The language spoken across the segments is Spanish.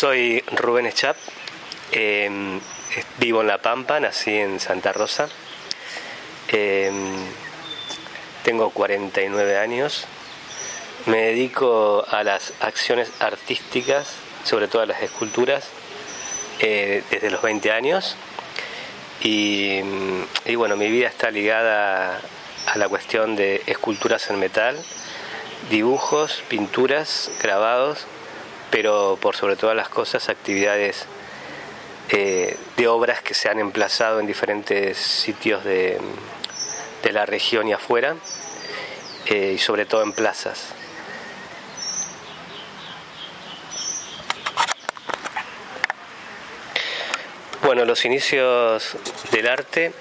Soy Rubén Eschap, em, vivo en La Pampa, nací en Santa Rosa. Em, tengo 49 años. Me dedico a las acciones artísticas, sobre todo a las esculturas, eh, desde los 20 años. Y bueno, mi vida está ligada a la cuestión de esculturas en metal, dibujos, pinturas, grabados pero por sobre todas las cosas actividades eh, de obras que se han emplazado en diferentes sitios de, la región y afuera, eh, y sobre todo en plazas. Bueno, los inicios del arte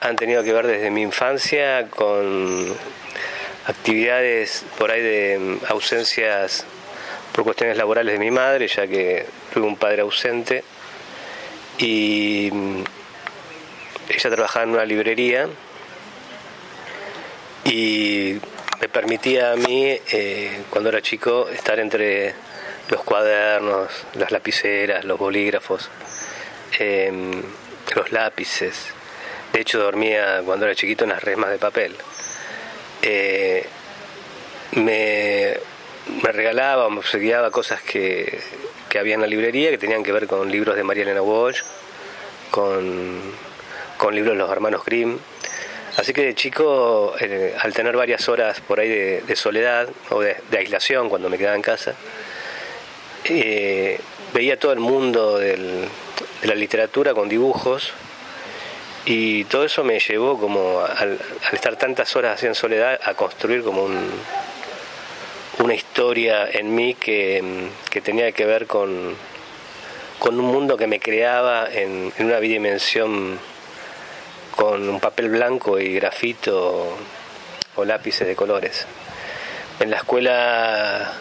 han tenido que ver desde mi infancia con actividades por ahí de ausencias por cuestiones laborales de mi madre, ya que tuve un padre ausente, y mm, ella trabajaba en una librería y me permitía a mí, eh, cuando era chico, estar entre los cuadernos, las lapiceras, los bolígrafos, em, los lápices. De hecho, dormía cuando era chiquito en las resmas de papel. Eh, me me regalaba me obsequiaba cosas que, había en la librería que tenían que ver con libros de María Elena Walsh, con, libros de los hermanos Grimm. Así que de chico, eh, al tener varias horas por ahí de, soledad o de, aislación cuando me quedaba en casa, eh, veía todo el mundo de la literatura con dibujos y todo eso me llevó como al, al estar tantas horas así en soledad a construir como un, una historia en mí que, tenía que ver con, con, un mundo que me creaba en, una bidimensión con un papel blanco y grafito o lápices de colores. En la escuela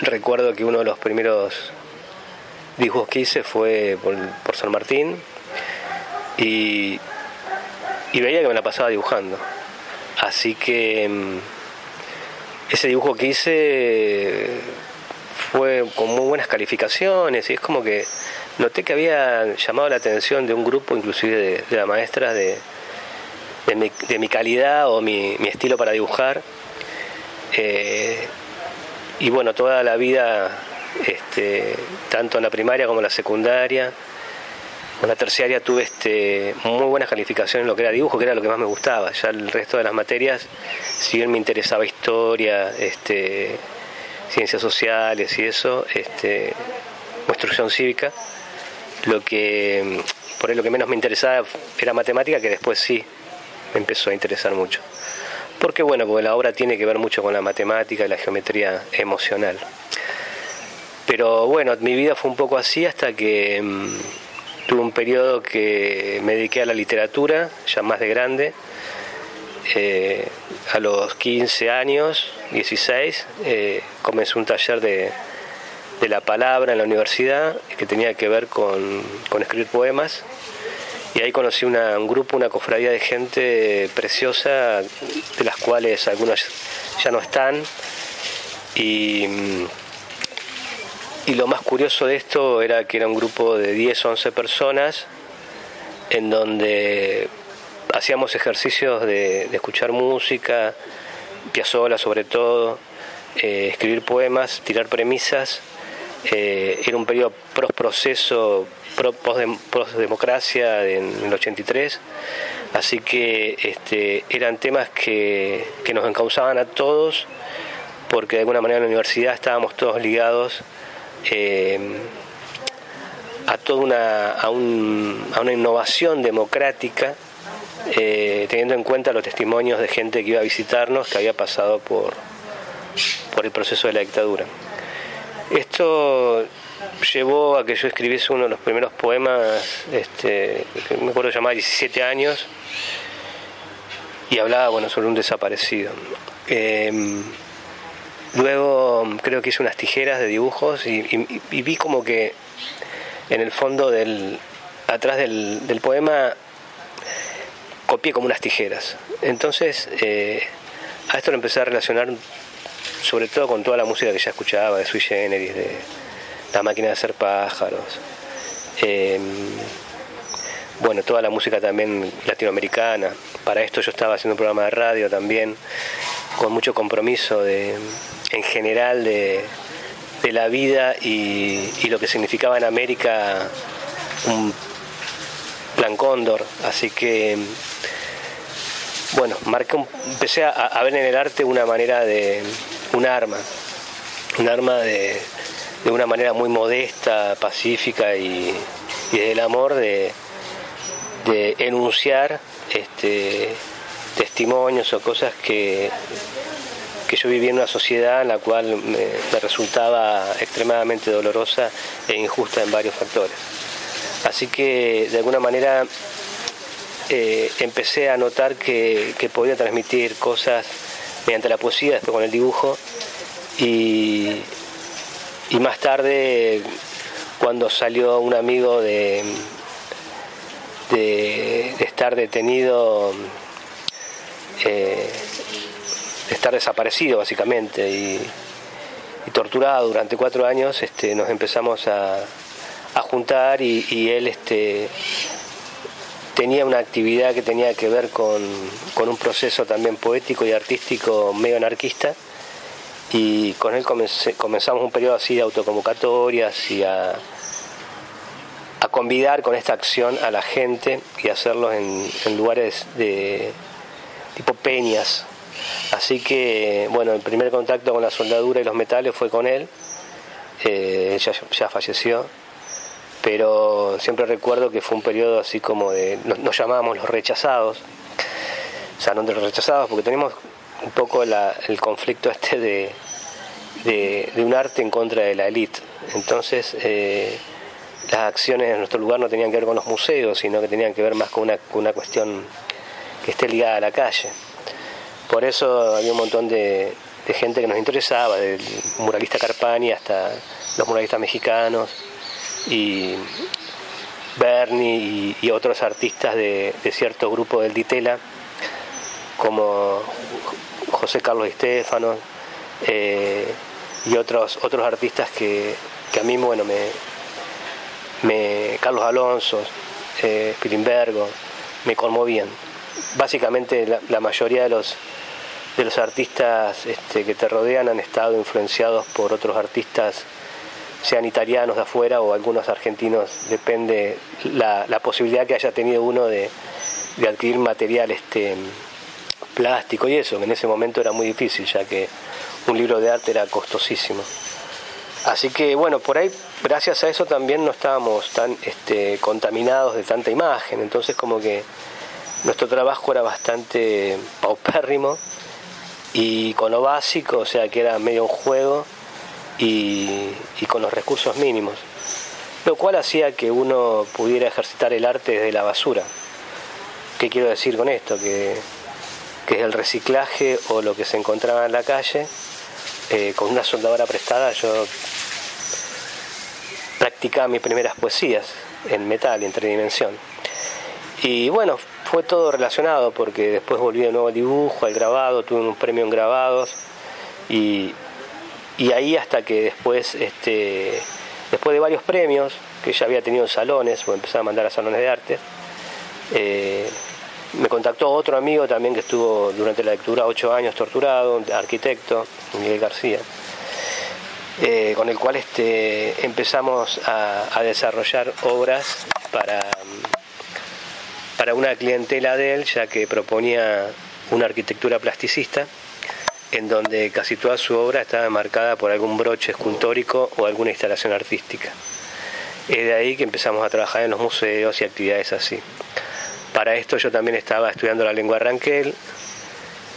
recuerdo que uno de los primeros dibujos que hice fue por, San Martín y, y veía que me la pasaba dibujando. Así que ese dibujo que hice fue con muy buenas calificaciones y es como que noté que había llamado la atención de un grupo, inclusive de, de la maestra, de, mi, calidad o mi, estilo para dibujar. Eh, y bueno, toda la vida, este, tanto en la primaria como en la secundaria, con la terciaria tuve este, muy buenas calificaciones en lo que era dibujo, que era lo que más me gustaba. Ya el resto de las materias, si bien me interesaba historia, este, ciencias sociales y eso, este, instrucción cívica, lo que por ahí lo que menos me interesaba era matemática, que después sí me empezó a interesar mucho. Porque bueno, porque la obra tiene que ver mucho con la matemática y la geometría emocional. Pero bueno, mi vida fue un poco así hasta que mm, Tuve un periodo que me dediqué a la literatura, ya más de grande. Eh, a los 15 años, 16, eh, comencé un taller de, la palabra en la universidad que tenía que ver con, escribir poemas. Y ahí conocí un grupo, una cofradía de gente preciosa, de las cuales algunas ya no están. Y y lo más curioso de esto era que era un grupo de 10 o 11 personas en donde hacíamos ejercicios de, escuchar música, piazola sobre todo, eh, escribir poemas, tirar premisas. Eh, era un periodo proceso, post democracia en el 83, así que este, eran temas que, que nos encauzaban a todos, porque de alguna manera en la universidad estábamos todos ligados eh, a toda una, a, una innovación democrática, eh, teniendo en cuenta los testimonios de gente que iba a visitarnos, que había pasado por, por el proceso de la dictadura. Esto llevó a que yo escribiese uno de los primeros poemas, este, que me acuerdo llamaba 17 años, y hablaba bueno, sobre un desaparecido. Eh, Luego creo que hice unas tijeras de dibujos y, vi como que en el fondo del, atrás del, poema copié como unas tijeras. Entonces eh, a esto lo empecé a relacionar sobre todo con toda la música que ya escuchaba, de Sui Generis, de, La máquina de hacer pájaros. Em, bueno, toda la música también latinoamericana. Para esto yo estaba haciendo un programa de radio también, con mucho compromiso de, en general de, la vida y, lo que significaba en América un plan cóndor. Así que, bueno, marqué empecé a, ver en el arte una manera de, un arma, un arma de, de una manera muy modesta, pacífica y, y del amor de de enunciar este, testimonios o cosas que, que yo viví en una sociedad en la cual me, resultaba extremadamente dolorosa e injusta en varios factores. Así que de alguna manera eh, empecé a notar que, podía transmitir cosas mediante la poesía, después con el dibujo, y, y más tarde cuando salió un amigo de, de, estar detenido, eh, de estar desaparecido básicamente y, torturado durante cuatro años, este, nos empezamos a, juntar y, él este, tenía una actividad que tenía que ver con, con, un proceso también poético y artístico medio anarquista y con él comenzamos un periodo así de autoconvocatorias y a a convidar con esta acción a la gente y hacerlo en, lugares de tipo peñas. Así que, bueno, el primer contacto con la soldadura y los metales fue con él. Eh, ya, falleció, pero siempre recuerdo que fue un periodo así como de. Nos, llamábamos los rechazados. O sea, no de los rechazados, porque tenemos un poco el conflicto este de, de, un arte en contra de la élite. Entonces, eh, las acciones en nuestro lugar no tenían que ver con los museos, sino que tenían que ver más con una, una cuestión que esté ligada a la calle. Por eso había un montón de, gente que nos interesaba, del muralista Carpani hasta los muralistas mexicanos y Bernie y, otros artistas de, cierto grupo del Ditela, como José Carlos Estefano eh, y otros, otros artistas que, que a mí bueno, me, Carlos Alonso, eh, Spilimbergo, me conmovían. Básicamente la, mayoría de los, de los artistas este, que te rodean han estado influenciados por otros artistas, sean italianos de afuera o algunos argentinos, depende la, la posibilidad que haya tenido uno de, adquirir material este, plástico y eso, en ese momento era muy difícil, ya que un libro de arte era costosísimo. Así que bueno, por ahí gracias a eso también no estábamos tan este, contaminados de tanta imagen, entonces como que nuestro trabajo era bastante paupérrimo y con lo básico, o sea que era medio un juego y, con los recursos mínimos, lo cual hacía que uno pudiera ejercitar el arte desde la basura. ¿Qué quiero decir con esto? Que, que es el reciclaje o lo que se encontraba en la calle, eh, con una soldadora prestada yo practicaba mis primeras poesías en metal y en tridimensión. Y bueno, fue todo relacionado porque después volví de nuevo al dibujo, al grabado, tuve un premio en grabados y, ahí hasta que después, este, después de varios premios que ya había tenido en salones, o empecé a mandar a salones de arte, eh, me contactó otro amigo también que estuvo durante la lectura ocho años torturado, arquitecto, Miguel García eh, con el cual este, empezamos a, desarrollar obras para, para una clientela de él, ya que proponía una arquitectura plasticista, en donde casi toda su obra estaba marcada por algún broche escultórico o alguna instalación artística. Es de ahí que empezamos a trabajar en los museos y actividades así. Para esto yo también estaba estudiando la lengua ranquel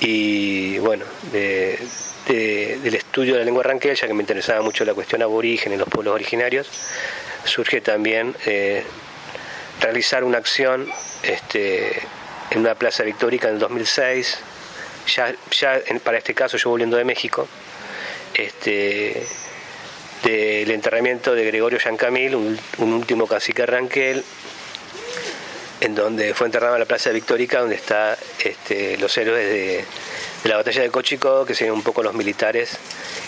y bueno, de, del estudio de la lengua ranquel, ya que me interesaba mucho la cuestión aborigen y los pueblos originarios, surge también eh, realizar una acción este, en una plaza victórica en el 2006, ya, para este caso yo volviendo de México, este, del enterramiento de Gregorio Yancamil, un, un último cacique ranquel, en donde fue enterrado en la plaza victórica, donde están este, los héroes de de la batalla de Cochico, que serían un poco los militares,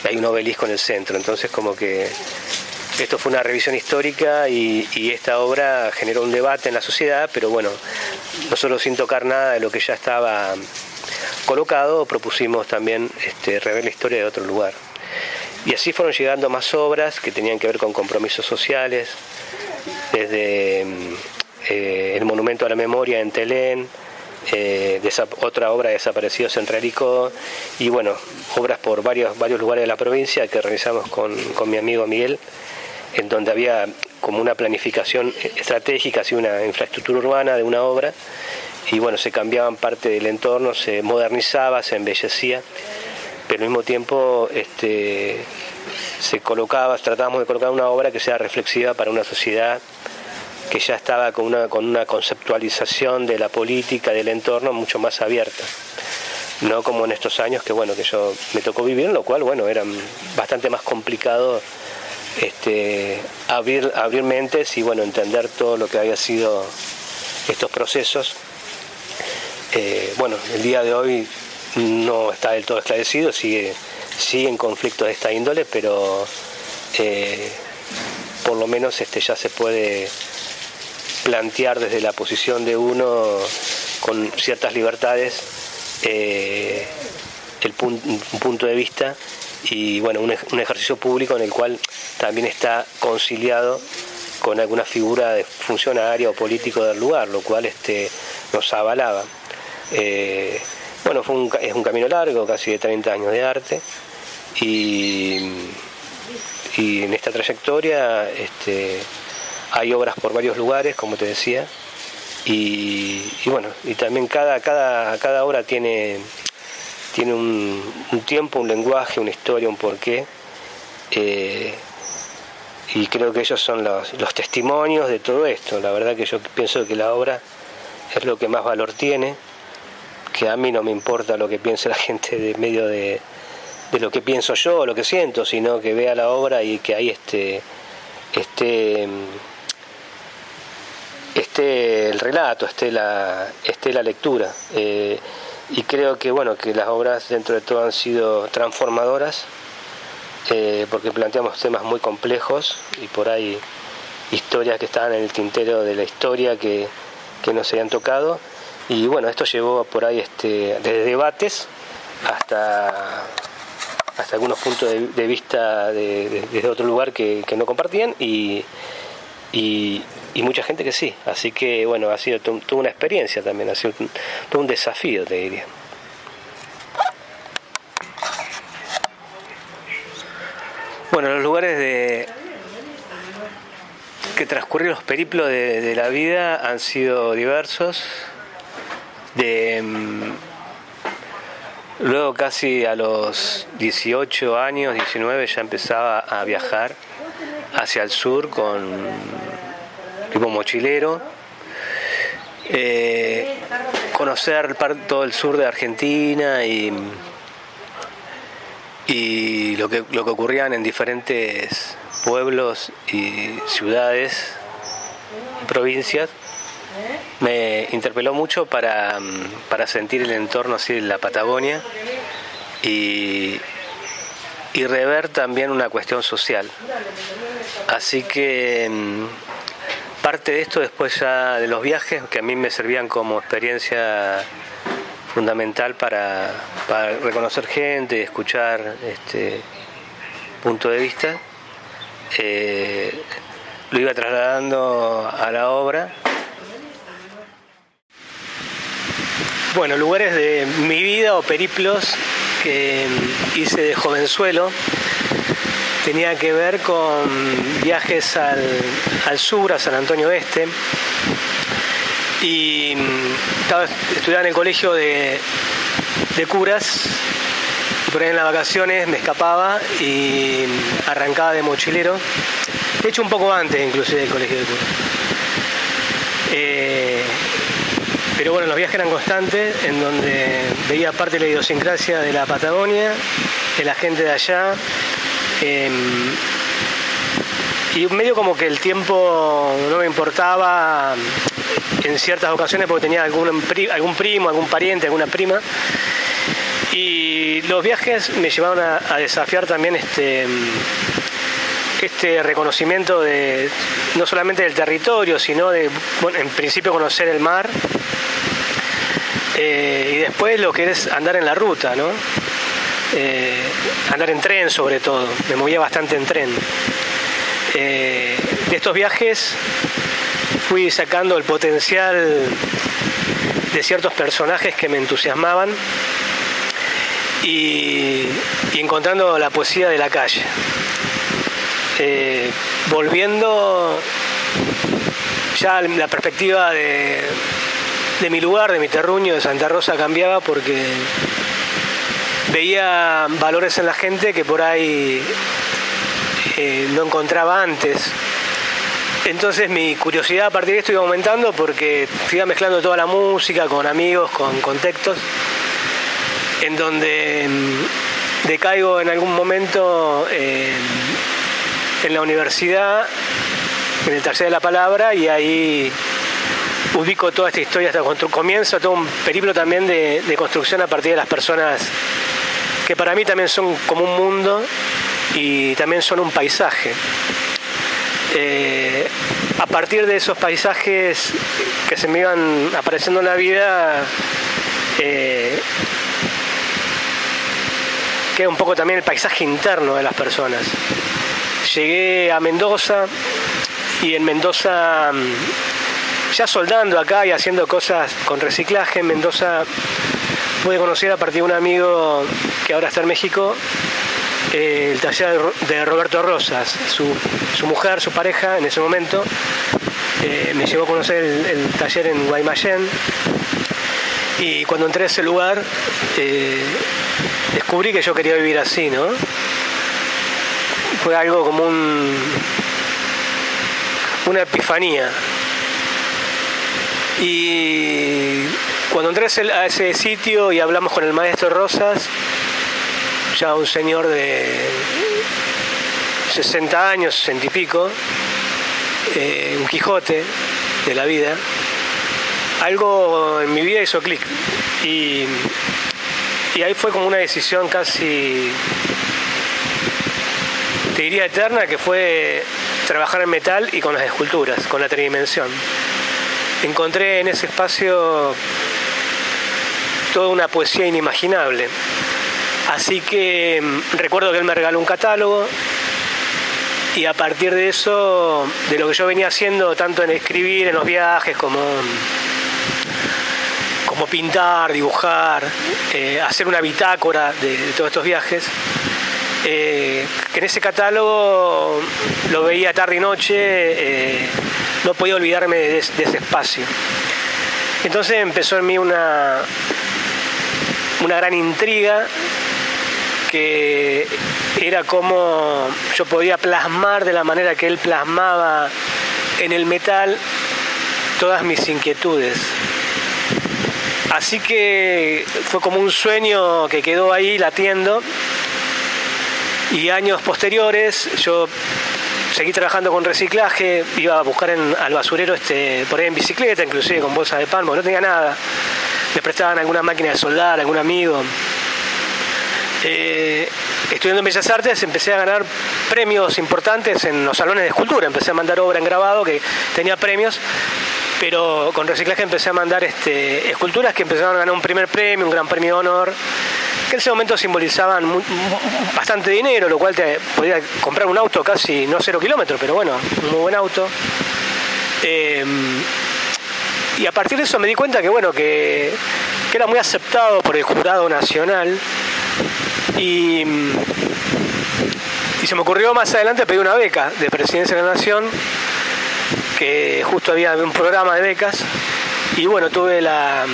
hay un obelisco en el centro, entonces como que esto fue una revisión histórica y, esta obra generó un debate en la sociedad, pero bueno, nosotros sin tocar nada de lo que ya estaba colocado, propusimos también este, rever la historia de otro lugar. Y así fueron llegando más obras que tenían que ver con compromisos sociales, desde eh, el Monumento a la Memoria en Telén, eh, otra obra de Desaparecidos en Relicó y bueno, obras por varios, varios lugares de la provincia que realizamos con, mi amigo Miguel, en donde había como una planificación estratégica, así una infraestructura urbana de una obra y bueno, se cambiaban parte del entorno, se modernizaba, se embellecía, pero al mismo tiempo este, se colocaba, tratábamos de colocar una obra que sea reflexiva para una sociedad que ya estaba con una, con una conceptualización de la política, del entorno mucho más abierta. No como en estos años que bueno, que yo me tocó vivir, lo cual bueno, era bastante más complicado este, abrir, abrir mentes y bueno, entender todo lo que había sido estos procesos. Eh, bueno, el día de hoy no está del todo esclarecido, sigue, sigue en conflictos de esta índole, pero eh, por lo menos este, ya se puede plantear desde la posición de uno con ciertas libertades eh, el un punto de vista y bueno, un, ejercicio público en el cual también está conciliado con alguna figura de funcionario o político del lugar, lo cual este, nos avalaba. Eh, bueno, fue un, es un camino largo, casi de 30 años de arte, y, y en esta trayectoria este, hay obras por varios lugares, como te decía, y, bueno, y también cada, cada, cada obra tiene, tiene un, tiempo, un lenguaje, una historia, un porqué. Eh, y creo que ellos son los, los, testimonios de todo esto. La verdad que yo pienso que la obra es lo que más valor tiene, que a mí no me importa lo que piense la gente de medio de, de lo que pienso yo o lo que siento, sino que vea la obra y que ahí esté, esté esté el relato, esté la, esté la lectura. Eh, y creo que bueno, que las obras dentro de todo han sido transformadoras, eh, porque planteamos temas muy complejos y por ahí historias que estaban en el tintero de la historia que, que no se habían tocado. Y bueno, esto llevó por ahí este, desde debates hasta hasta algunos puntos de, vista de, desde otro lugar que, que no compartían y, mucha gente que sí. Así que bueno, ha sido toda una experiencia también, ha sido todo un desafío, te diría. Bueno, los lugares de que transcurrieron los periplos de, la vida han sido diversos. De, mm, luego casi a los 18 años, 19 ya empezaba a viajar hacia el sur con tipo mochilero, eh, conocer todo el sur de Argentina y, y lo, que, lo que ocurrían en diferentes pueblos y ciudades y provincias me interpeló mucho para, para sentir el entorno así de la Patagonia y, y rever también una cuestión social. Así que parte de esto después ya de los viajes, que a mí me servían como experiencia fundamental para, reconocer gente, escuchar este punto de vista, eh, lo iba trasladando a la obra. Bueno, lugares de mi vida o periplos que hice de jovenzuelo tenía que ver con viajes al, sur, a San Antonio Este. Y mm, estaba estudiando en el colegio de, curas y por ahí en las vacaciones me escapaba y arrancaba de mochilero. De hecho un poco antes inclusive del colegio de curas. Eh, pero bueno, los viajes eran constantes, en donde veía parte de la idiosincrasia de la Patagonia, de la gente de allá. Em, y medio como que el tiempo no me importaba en ciertas ocasiones porque tenía algún, algún primo, algún pariente, alguna prima. Y los viajes me llevaron a, desafiar también este, este reconocimiento de no solamente del territorio, sino de, bueno, en principio conocer el mar. Eh, y después lo que es andar en la ruta, ¿no? Eh, andar en tren sobre todo, me movía bastante en tren. de estos viajes fui sacando el potencial de ciertos personajes que me entusiasmaban y, encontrando la poesía de la calle. Eh, volviendo ya la perspectiva de, mi lugar, de mi terruño, de Santa Rosa cambiaba porque veía valores en la gente que por ahí eh, no encontraba antes. Entonces mi curiosidad a partir de esto iba aumentando porque iba mezclando toda la música con amigos, con contextos, en donde mm, decaigo en algún momento eh, en la universidad, en el tercer de la palabra, y ahí ubico toda esta historia hasta comienzo todo un periplo también de construcción a partir de las personas que para mí también son como un mundo y también son un paisaje. Eh, a partir de esos paisajes que se me iban apareciendo en la vida, eh, queda un poco también el paisaje interno de las personas. Llegué a Mendoza y en Mendoza, mm, ya soldando acá y haciendo cosas con reciclaje, en Mendoza pude conocer a partir de un amigo que ahora está en México, el taller de Roberto Rosas, su, mujer, su pareja en ese momento, eh, me llevó a conocer el, taller en Guaymallén y cuando entré a ese lugar eh, descubrí que yo quería vivir así, ¿no? Fue algo como un, una epifanía. Y cuando entré a ese sitio y hablamos con el maestro Rosas, ya un señor de 60 años, 60 y pico, eh, un Quijote de la vida, algo en mi vida hizo clic. Y, y ahí fue como una decisión casi, te diría eterna, que fue trabajar en metal y con las esculturas, con la tridimensión. Encontré en ese espacio toda una poesía inimaginable Así que mm, recuerdo que él me regaló un catálogo y a partir de eso, de lo que yo venía haciendo, tanto en escribir, en los viajes, como, como pintar, dibujar, eh, hacer una bitácora de, todos estos viajes, eh, que en ese catálogo lo veía tarde y noche, eh, no podía olvidarme de ese espacio. Entonces empezó en mí una, una gran intriga que era como yo podía plasmar de la manera que él plasmaba en el metal todas mis inquietudes. Así que fue como un sueño que quedó ahí latiendo y años posteriores yo seguí trabajando con reciclaje, iba a buscar al basurero este, por ahí en bicicleta, inclusive con bolsas de palmo, no tenía nada. Me prestaban alguna máquina de soldar, algún amigo. Eh, estudiando en Bellas Artes empecé a ganar premios importantes en los salones de escultura, empecé a mandar obra en grabado que tenía premios, pero con reciclaje empecé a mandar este, esculturas que empezaron a ganar un primer premio, un gran premio de honor, que en ese momento simbolizaban bastante dinero, lo cual te podía comprar un auto casi, no cero kilómetros, pero bueno, un muy buen auto. Eh, y a partir de eso me di cuenta que bueno, que, era muy aceptado por el jurado nacional y, se me ocurrió más adelante pedir una beca de Presidencia de la Nación, que justo había un programa de becas. Y bueno, tuve la.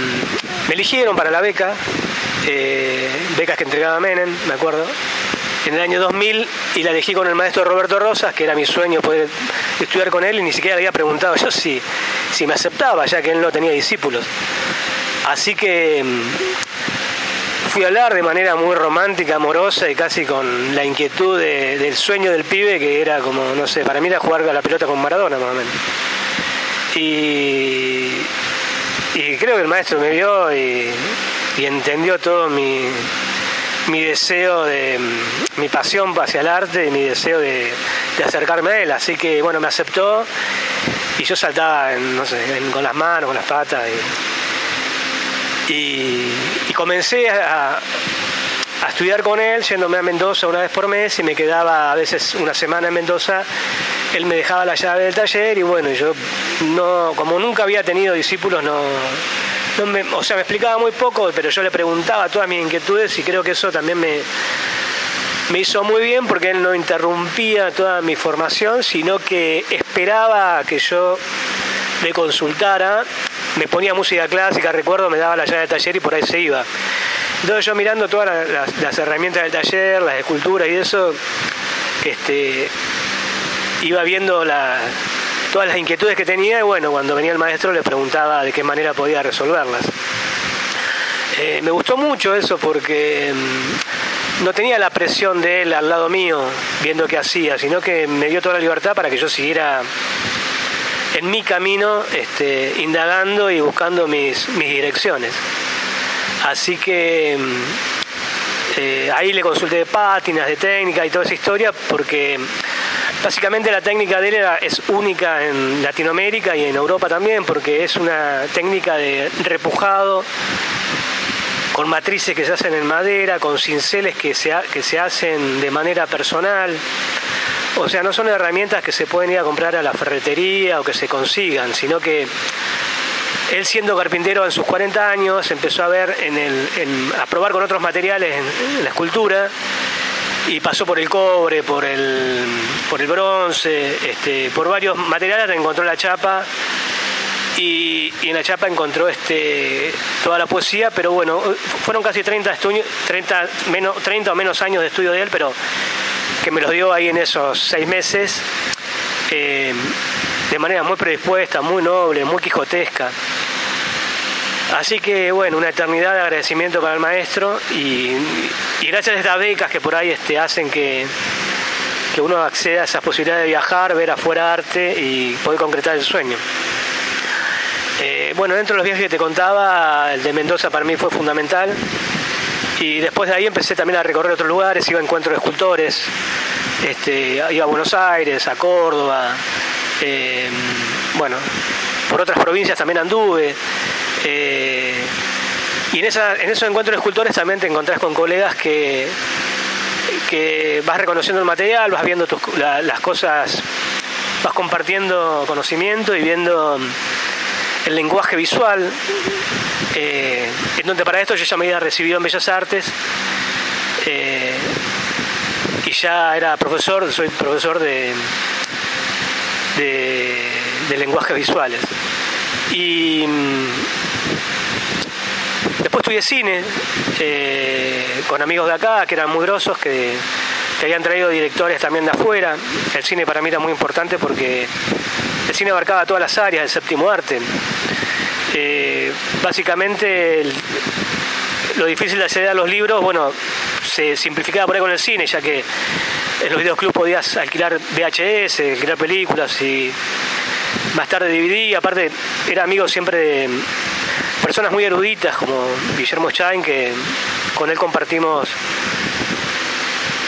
Me eligieron para la beca, eh, becas que entregaba Menem, me acuerdo, en el año 2000 y la elegí con el maestro Roberto Rosas, que era mi sueño poder estudiar con él y ni siquiera le había preguntado yo si, si me aceptaba, ya que él no tenía discípulos. Así que fui a hablar de manera muy romántica, amorosa y casi con la inquietud del sueño del pibe que era como, no sé, para mí era jugar a la pelota con Maradona más o menos. Y, creo que el maestro me vio y, entendió todo mi, mi deseo de, mi pasión hacia el arte y mi deseo de, acercarme a él. Así que bueno, me aceptó y yo saltaba, no sé, con las manos, con las patas. Y, comencé a, a estudiar con él, yéndome a Mendoza una vez por mes y me quedaba a veces una semana en Mendoza. Él me dejaba la llave del taller y bueno, yo no, como nunca había tenido discípulos, no, o sea, me explicaba muy poco, pero yo le preguntaba todas mis inquietudes y creo que eso también me, me hizo muy bien porque él no interrumpía toda mi formación, sino que esperaba que yo le consultara, me ponía música clásica, recuerdo, me daba la llave del taller y por ahí se iba. Entonces yo mirando todas las, herramientas del taller, las esculturas y eso, este, iba viendo la, todas las inquietudes que tenía y bueno, cuando venía el maestro le preguntaba de qué manera podía resolverlas. Eh, me gustó mucho eso porque mm, no tenía la presión de él al lado mío viendo qué hacía, sino que me dio toda la libertad para que yo siguiera en mi camino este, indagando y buscando mis, mis direcciones. Así que mm, eh, ahí le consulté de pátinas, de técnica y toda esa historia porque Básicamente la técnica de él es única en Latinoamérica y en Europa también, porque es una técnica de repujado con matrices que se hacen en madera, con cinceles que se, que se hacen de manera personal. O sea, no son herramientas que se pueden ir a comprar a la ferretería o que se consigan, sino que él siendo carpintero en sus 40 años empezó a ver en el, a probar con otros materiales en la escultura y pasó por el cobre, por el, por el bronce, este, por varios materiales encontró la chapa y, en la chapa encontró este, toda la poesía, pero bueno, fueron casi 30, 30, menos, 30 o menos años de estudio de él, pero que me los dio ahí en esos seis meses, eh, de manera muy predispuesta, muy noble, muy quijotesca. Así que bueno, una eternidad de agradecimiento para el maestro y, gracias a estas becas que por ahí este, hacen que, que uno acceda a esas posibilidades de viajar, ver afuera arte y poder concretar el sueño. Eh, bueno, dentro de los viajes que te contaba, el de Mendoza para mí fue fundamental. Y después de ahí empecé también a recorrer otros lugares, iba a encuentros de escultores, este, iba a Buenos Aires, a Córdoba, eh, bueno, por otras provincias también anduve. Eh, y en, esa, en esos encuentros de escultores también te encontrás con colegas que, que vas reconociendo el material, vas viendo las cosas, vas compartiendo conocimiento y viendo el lenguaje visual. Eh, en donde para esto yo ya me había recibido en Bellas Artes eh, y ya era profesor, soy profesor de, de, lenguajes visuales. Y Después estudié cine eh, con amigos de acá que eran muy grosos, que, habían traído directores también de afuera. El cine para mí era muy importante porque el cine abarcaba todas las áreas del séptimo arte. Eh, básicamente lo difícil de acceder a los libros, bueno, se simplificaba por ahí con el cine, ya que en los videoclubs podías alquilar VHS, alquilar películas y más tarde DVD, aparte era amigo siempre de personas muy eruditas como Guillermo Chain, que con él compartimos,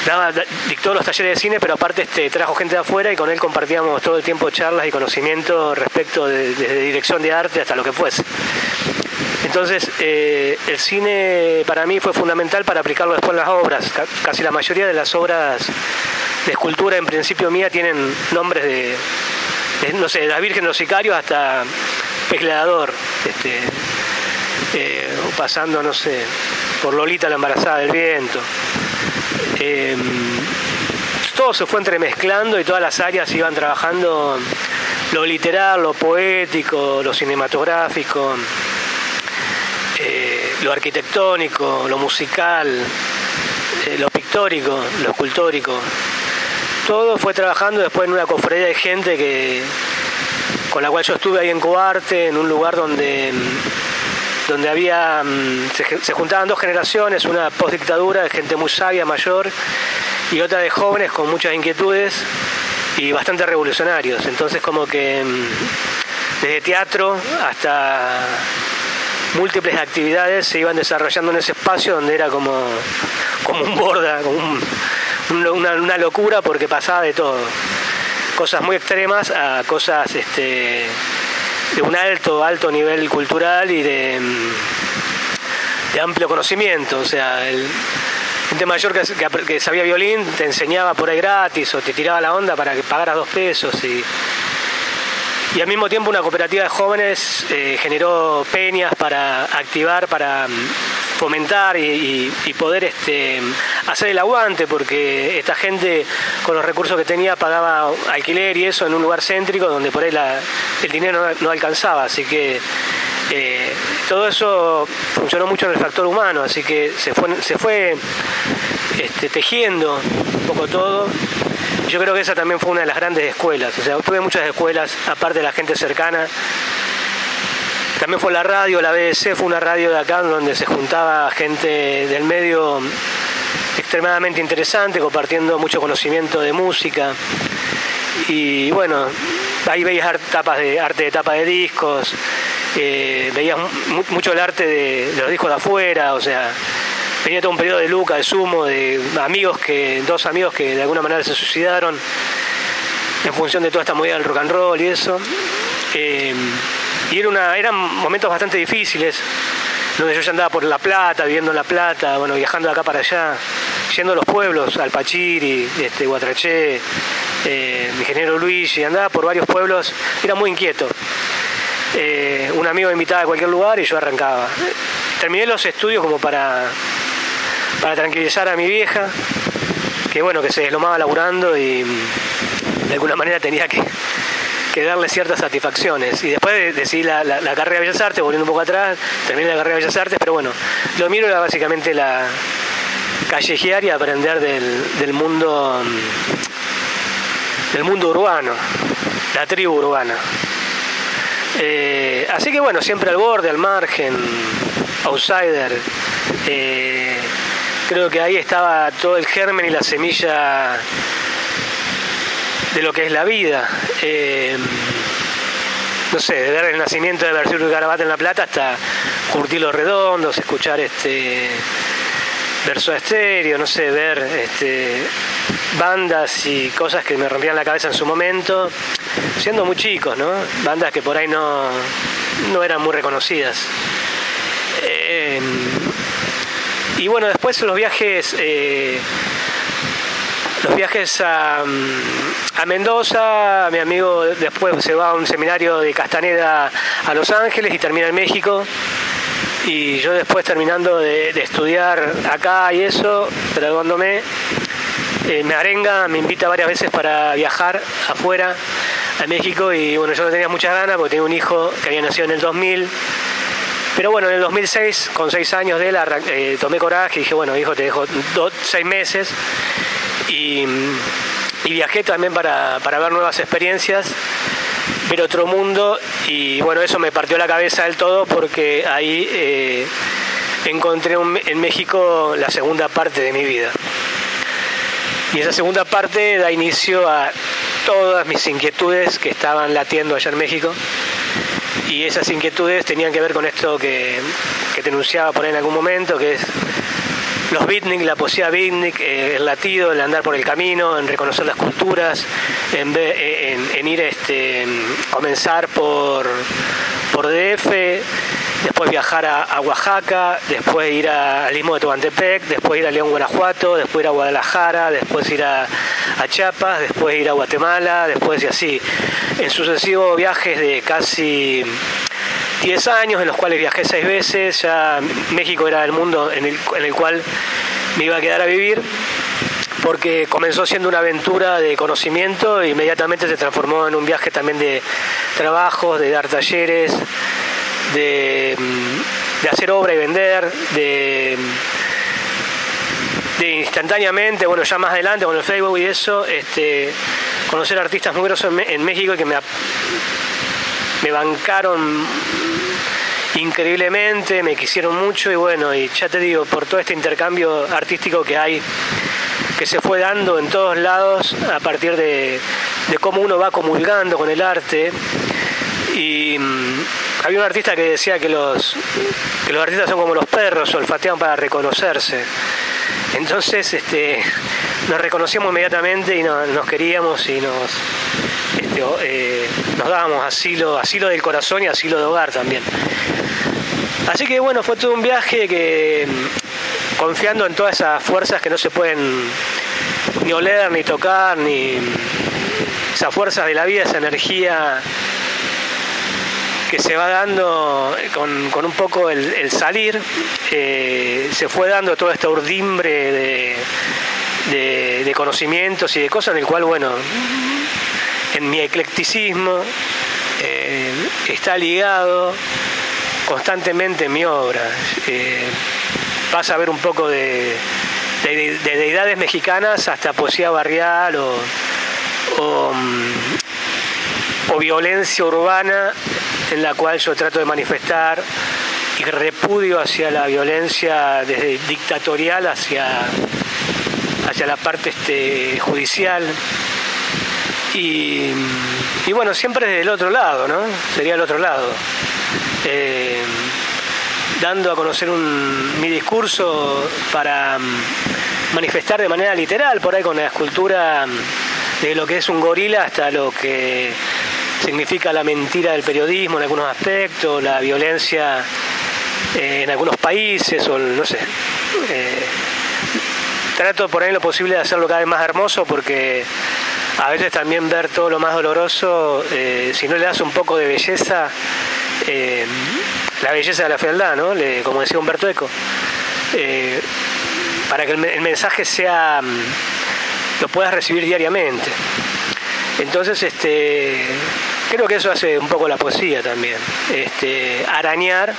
daba, dictó los talleres de cine, pero aparte este, trajo gente de afuera y con él compartíamos todo el tiempo charlas y conocimiento respecto de, desde dirección de arte hasta lo que fuese. Entonces, eh, el cine para mí fue fundamental para aplicarlo después en las obras. Casi la mayoría de las obras de escultura, en principio mía, tienen nombres de, no sé, de la Virgen de los Sicarios hasta Peclador. Este, eh, pasando, no sé, por Lolita la embarazada del viento. Em, todo se fue entremezclando y todas las áreas iban trabajando lo literal, lo poético, lo cinematográfico, eh, lo arquitectónico, lo musical, eh, lo pictórico, lo escultórico. Todo fue trabajando después en una cofradía de gente que con la cual yo estuve ahí en Coarte, en un lugar donde donde había mm, se, juntaban dos generaciones, una postdictadura de gente muy sabia, mayor, y otra de jóvenes con muchas inquietudes y bastante revolucionarios. Entonces como que mm, desde teatro hasta múltiples actividades se iban desarrollando en ese espacio donde era como, como un borda, como una, locura porque pasaba de todo. Cosas muy extremas a cosas este, de un alto, alto nivel cultural y de, de amplio conocimiento. O sea, el, gente mayor que, que, sabía violín te enseñaba por ahí gratis o te tiraba la onda para que pagaras dos pesos y y al mismo tiempo una cooperativa de jóvenes eh, generó peñas para activar, para mm, fomentar y, poder este, hacer el aguante, porque esta gente con los recursos que tenía pagaba alquiler y eso en un lugar céntrico donde por ahí el dinero no, alcanzaba, así que eh, todo eso funcionó mucho en el factor humano, así que se fue, se fue este, tejiendo un poco todo yo creo que esa también fue una de las grandes escuelas. O sea, tuve muchas escuelas, aparte de la gente cercana. También fue la radio, la BBC fue una radio de acá donde se juntaba gente del medio extremadamente interesante, compartiendo mucho conocimiento de música. Y bueno, ahí veías tapas de, arte de tapa de discos, eh, veías mucho el arte de, de los discos de afuera, o sea, Tenía todo un periodo de Luca, de Sumo, de amigos que, dos amigos que de alguna manera se suicidaron en función de toda esta movida del rock and roll y eso. Eh, y era una, eran momentos bastante difíciles, donde yo ya andaba por La Plata, viviendo en La Plata, bueno, viajando de acá para allá, yendo a los pueblos, al Pachiri, este, Guatraché, eh, Ingeniero Luigi, andaba por varios pueblos, era muy inquieto. Eh, un amigo me invitaba a cualquier lugar y yo arrancaba. Terminé los estudios como para para tranquilizar a mi vieja, que bueno, que se deslomaba laburando y de alguna manera tenía que, darle ciertas satisfacciones. Y después decidí la, carrera de Bellas Artes, volviendo un poco atrás, terminé la carrera de Bellas Artes, pero bueno, lo mío era básicamente la callejear y aprender del, mundo del mundo urbano, la tribu urbana. Eh, así que bueno, siempre al borde, al margen, outsider. Eh, Creo que ahí estaba todo el germen y la semilla de lo que es la vida. Eh, no sé, de ver el nacimiento de y Garabato en La Plata hasta curtir los redondos, escuchar este verso estéreo, no sé, ver este, bandas y cosas que me rompían la cabeza en su momento, siendo muy chicos, ¿no? Bandas que por ahí no, no eran muy reconocidas. Eh, y bueno, después los viajes, eh, los viajes a, Mendoza, mi amigo después se va a un seminario de Castaneda a Los Ángeles y termina en México. Y yo después terminando de, estudiar acá y eso, graduándome, eh, me arenga, me invita varias veces para viajar afuera a México y bueno, yo no tenía muchas ganas porque tenía un hijo que había nacido en el 2000 pero bueno, en el 2006, con seis años de él, eh, tomé coraje y dije, bueno, hijo, te dejo seis meses. Y, viajé también para, ver nuevas experiencias, ver otro mundo. Y bueno, eso me partió la cabeza del todo porque ahí eh, encontré en México la segunda parte de mi vida. Y esa segunda parte da inicio a todas mis inquietudes que estaban latiendo allá en México y esas inquietudes tenían que ver con esto que, que te enunciaba por ahí en algún momento, que es los beatnik, la poesía beatnik, eh, el latido, el andar por el camino, en reconocer las culturas, en, en, ir este, comenzar por, por DF, después viajar a, Oaxaca, después ir al Istmo de Tobantepec, después ir a León, Guanajuato, después ir a Guadalajara, después ir a, Chiapas, después ir a Guatemala, después y así, en sucesivos viajes de casi 10 años, en los cuales viajé seis veces, ya México era el mundo en el, cual me iba a quedar a vivir porque comenzó siendo una aventura de conocimiento e inmediatamente se transformó en un viaje también de trabajo, de dar talleres, de, hacer obra y vender, de, de, instantáneamente, bueno, ya más adelante con el Facebook y eso, este, conocer artistas muy grosos en, México que me, me bancaron increíblemente, me quisieron mucho y bueno, y ya te digo, por todo este intercambio artístico que hay, que se fue dando en todos lados a partir de, de cómo uno va comulgando con el arte y había un artista que decía que los, que los artistas son como los perros, olfatean para reconocerse. Entonces este, nos reconocíamos inmediatamente y nos queríamos y nos, este, eh, nos dábamos asilo, asilo del corazón y asilo de hogar también. Así que bueno, fue todo un viaje que confiando en todas esas fuerzas que no se pueden ni oler, ni tocar, ni esas fuerzas de la vida, esa energía que se va dando con, un poco el, salir, eh, se fue dando toda esta urdimbre de, conocimientos y de cosas en el cual, bueno, en mi eclecticismo eh, está ligado constantemente mi obra. Eh, pasa a ver un poco de, deidades mexicanas hasta poesía barrial o, mm, o, violencia urbana en la cual yo trato de manifestar y repudio hacia la violencia desde dictatorial hacia, hacia la parte este, judicial. Y, bueno, siempre desde el otro lado, ¿no? Sería el otro lado. Eh, dando a conocer mi discurso para mm, manifestar de manera literal, por ahí con la escultura de lo que es un gorila hasta lo que significa la mentira del periodismo en algunos aspectos, la violencia eh, en algunos países, o no sé. Eh, trato por ahí lo posible de hacerlo cada vez más hermoso porque a veces también ver todo lo más doloroso, si no le das un poco de belleza, eh, la belleza de la fealdad, ¿no? como decía Humberto Eco. Eh, para que el, mensaje sea mm, lo puedas recibir diariamente. Entonces, este, creo que eso hace un poco la poesía también. Este, arañar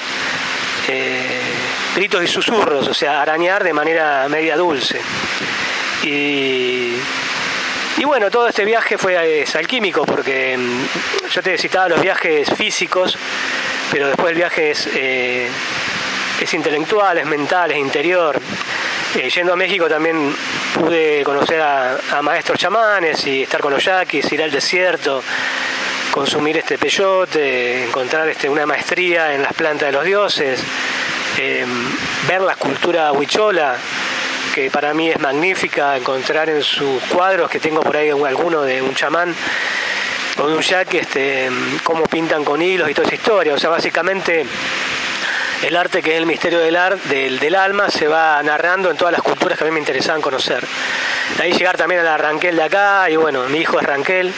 eh, gritos y susurros, o sea, arañar de manera media dulce. Y y bueno, todo este viaje fue es alquímico porque mm, yo te citaba los viajes físicos, pero después el viaje es, eh, es intelectual, es mental, es interior. Yendo a México también pude conocer a, maestros chamanes y estar con los yaquis, ir al desierto, consumir este peyote, encontrar este, una maestría en las plantas de los dioses, eh, ver la cultura huichola que para mí es magnífica encontrar en sus cuadros, que tengo por ahí alguno de un chamán o de un yaque, este, cómo pintan con hilos y toda esa historia. O sea, básicamente el arte que es el misterio del, del, del, alma se va narrando en todas las culturas que a mí me interesaban conocer. De ahí llegar también a la Ranquel de acá, y bueno, mi hijo es Ranquel,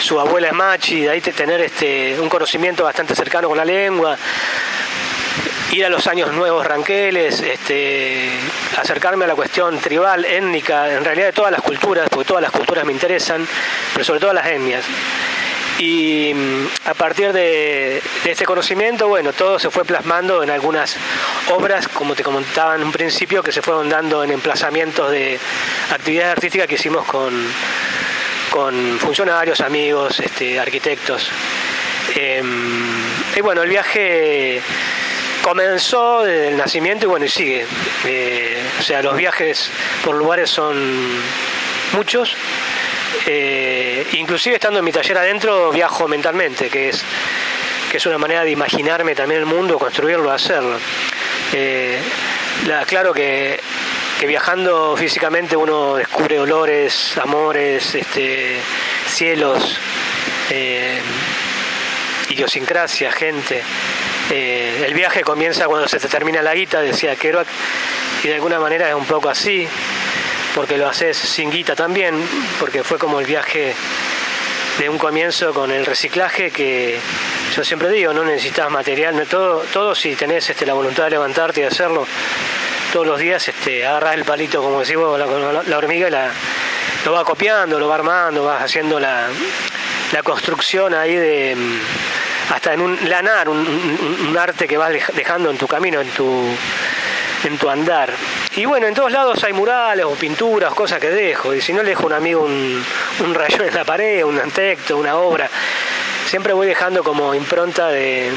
su abuela es Machi, de ahí tener este, un conocimiento bastante cercano con la lengua, ir a los años nuevos ranqueles, este, acercarme a la cuestión tribal, étnica, en realidad de todas las culturas, porque todas las culturas me interesan, pero sobre todo las etnias. Y mm, a partir de, este conocimiento, bueno, todo se fue plasmando en algunas obras, como te comentaba en un principio, que se fueron dando en emplazamientos de actividades artísticas que hicimos con, con funcionarios, amigos, este, arquitectos. Em, y bueno, el viaje comenzó desde el nacimiento y bueno, y sigue. Eh, o sea, los viajes por lugares son muchos. Eh, inclusive estando en mi taller adentro viajo mentalmente, que es, que es una manera de imaginarme también el mundo, construirlo, hacerlo. Eh, claro que, que, viajando físicamente uno descubre olores, amores, este, cielos, idiosincrasia, gente. Eh, el viaje comienza cuando se te termina la guita, decía Kerouac, y de alguna manera es un poco así, porque lo haces sin guita también, porque fue como el viaje de un comienzo con el reciclaje que yo siempre digo, no necesitas material, todo, todo si tenés este, la voluntad de levantarte y hacerlo todos los días, este, agarras el palito, como decimos, la, la, hormiga lo va copiando, lo va armando, vas haciendo la, la construcción ahí de hasta en un lanar, un, arte que vas dejando en tu camino, en tu, en tu andar. Y bueno, en todos lados hay murales o pinturas, cosas que dejo. Y si no le dejo a un amigo un, un rayón en la pared, un texto, una obra, siempre voy dejando como impronta de,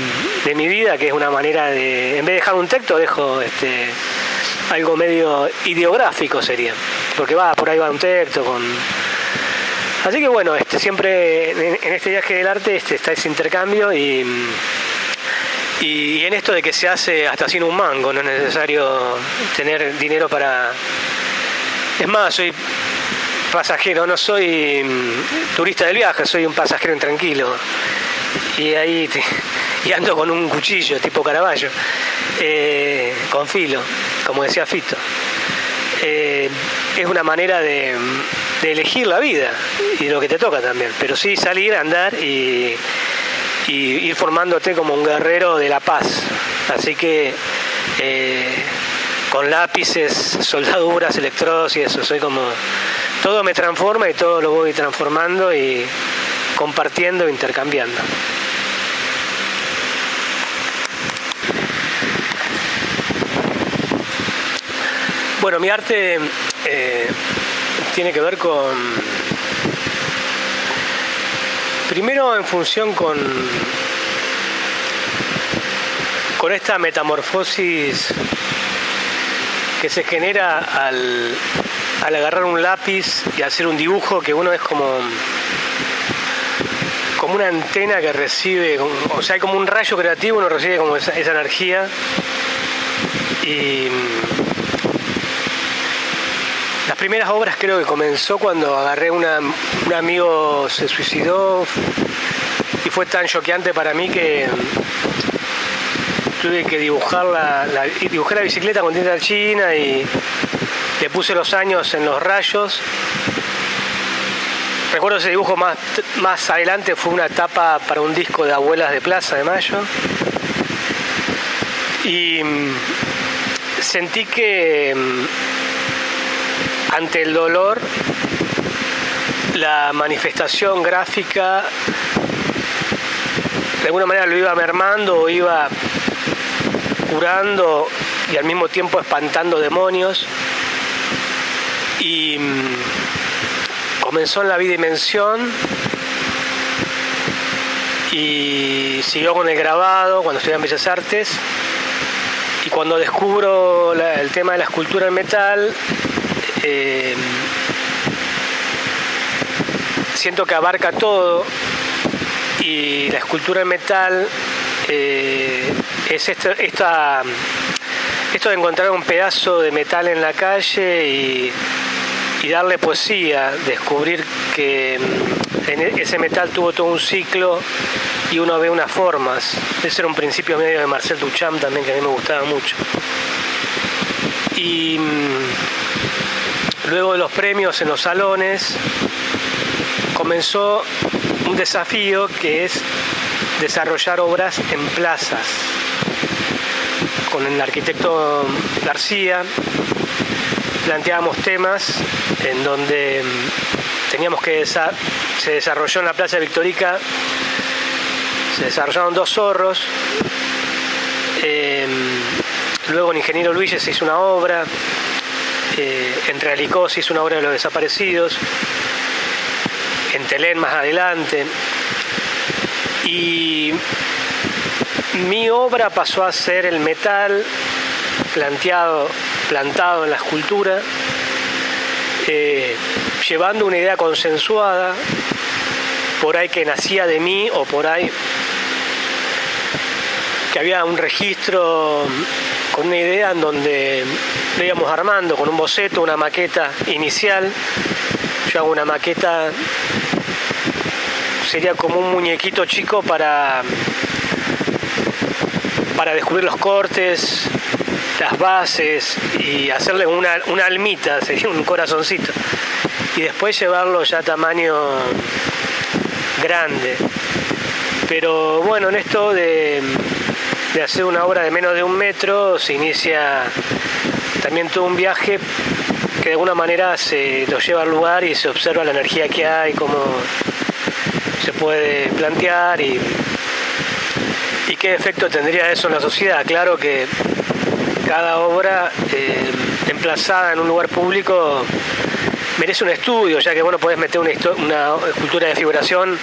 de, mi vida, que es una manera de, en vez de dejar un texto, dejo este, algo medio ideográfico sería. Porque va, por ahí va un texto con Así que bueno, este, siempre en, este viaje del arte este, está ese intercambio y, Y en esto de que se hace hasta sin un mango, no es necesario tener dinero para... Es más, soy pasajero, no soy mm, turista del viaje, soy un pasajero intranquilo. Y ahí y ando con un cuchillo tipo Caravaggio, eh, con filo, como decía Fito. Eh, es una manera de, de, elegir la vida y lo que te toca también, pero sí salir, andar y y ir formándote como un guerrero de la paz. Así que eh, con lápices, soldaduras, electrodos y eso, soy como... Todo me transforma y todo lo voy transformando y compartiendo, intercambiando. Bueno, mi arte eh, tiene que ver con Primero en función con, con esta metamorfosis que se genera al, agarrar un lápiz y hacer un dibujo que uno es como como una antena que recibe, o sea, hay como un rayo creativo, uno recibe como esa, esa energía. Y las primeras obras creo que comenzó cuando agarré una, un amigo se suicidó y fue tan choqueante para mí que tuve que dibujar la, la, la bicicleta con tinta china y le puse los años en los rayos. Recuerdo ese dibujo más, más adelante fue una tapa para un disco de Abuelas de Plaza de Mayo. Y mm, sentí que mm, ante el dolor, la manifestación gráfica de alguna manera lo iba mermando o iba curando y al mismo tiempo espantando demonios. Y mm, comenzó en la bidimensión y siguió con el grabado cuando estudié en Bellas Artes. Y cuando descubro el tema de la escultura en metal, eh, siento que abarca todo y la escultura en metal eh, es esta, esto de encontrar un pedazo de metal en la calle y, y darle poesía, descubrir que mm, ese metal tuvo todo un ciclo y uno ve unas formas. Ese era un principio medio de Marcel Duchamp también que a mí me gustaba mucho. Y mm, Luego de los premios en los salones, comenzó un desafío que es desarrollar obras en plazas. Con el arquitecto García planteábamos temas en donde mm, teníamos que se desarrolló en la Plaza Victorica, se desarrollaron dos zorros, em, luego en Ingeniero Luis se hizo una obra, eh, en Realicosis, una obra de los desaparecidos, en Telén más adelante. Y mi obra pasó a ser el metal planteado, plantado en la escultura, eh, llevando una idea consensuada, por ahí que nacía de mí o por ahí que había un registro con una idea en donde lo íbamos armando con un boceto, una maqueta inicial. Yo hago una maqueta, sería como un muñequito chico para, para descubrir los cortes, las bases y hacerle una, una almita, sería un corazoncito. Y después llevarlo ya a tamaño grande. Pero bueno, en esto de, de hacer una obra de menos de un metro se inicia también todo un viaje que de alguna manera se lo lleva al lugar y se observa la energía que hay, cómo se puede plantear y, qué efecto tendría eso en la sociedad. Claro que cada obra eh, emplazada en un lugar público merece un estudio, ya que bueno, puedes meter una, una escultura de figuración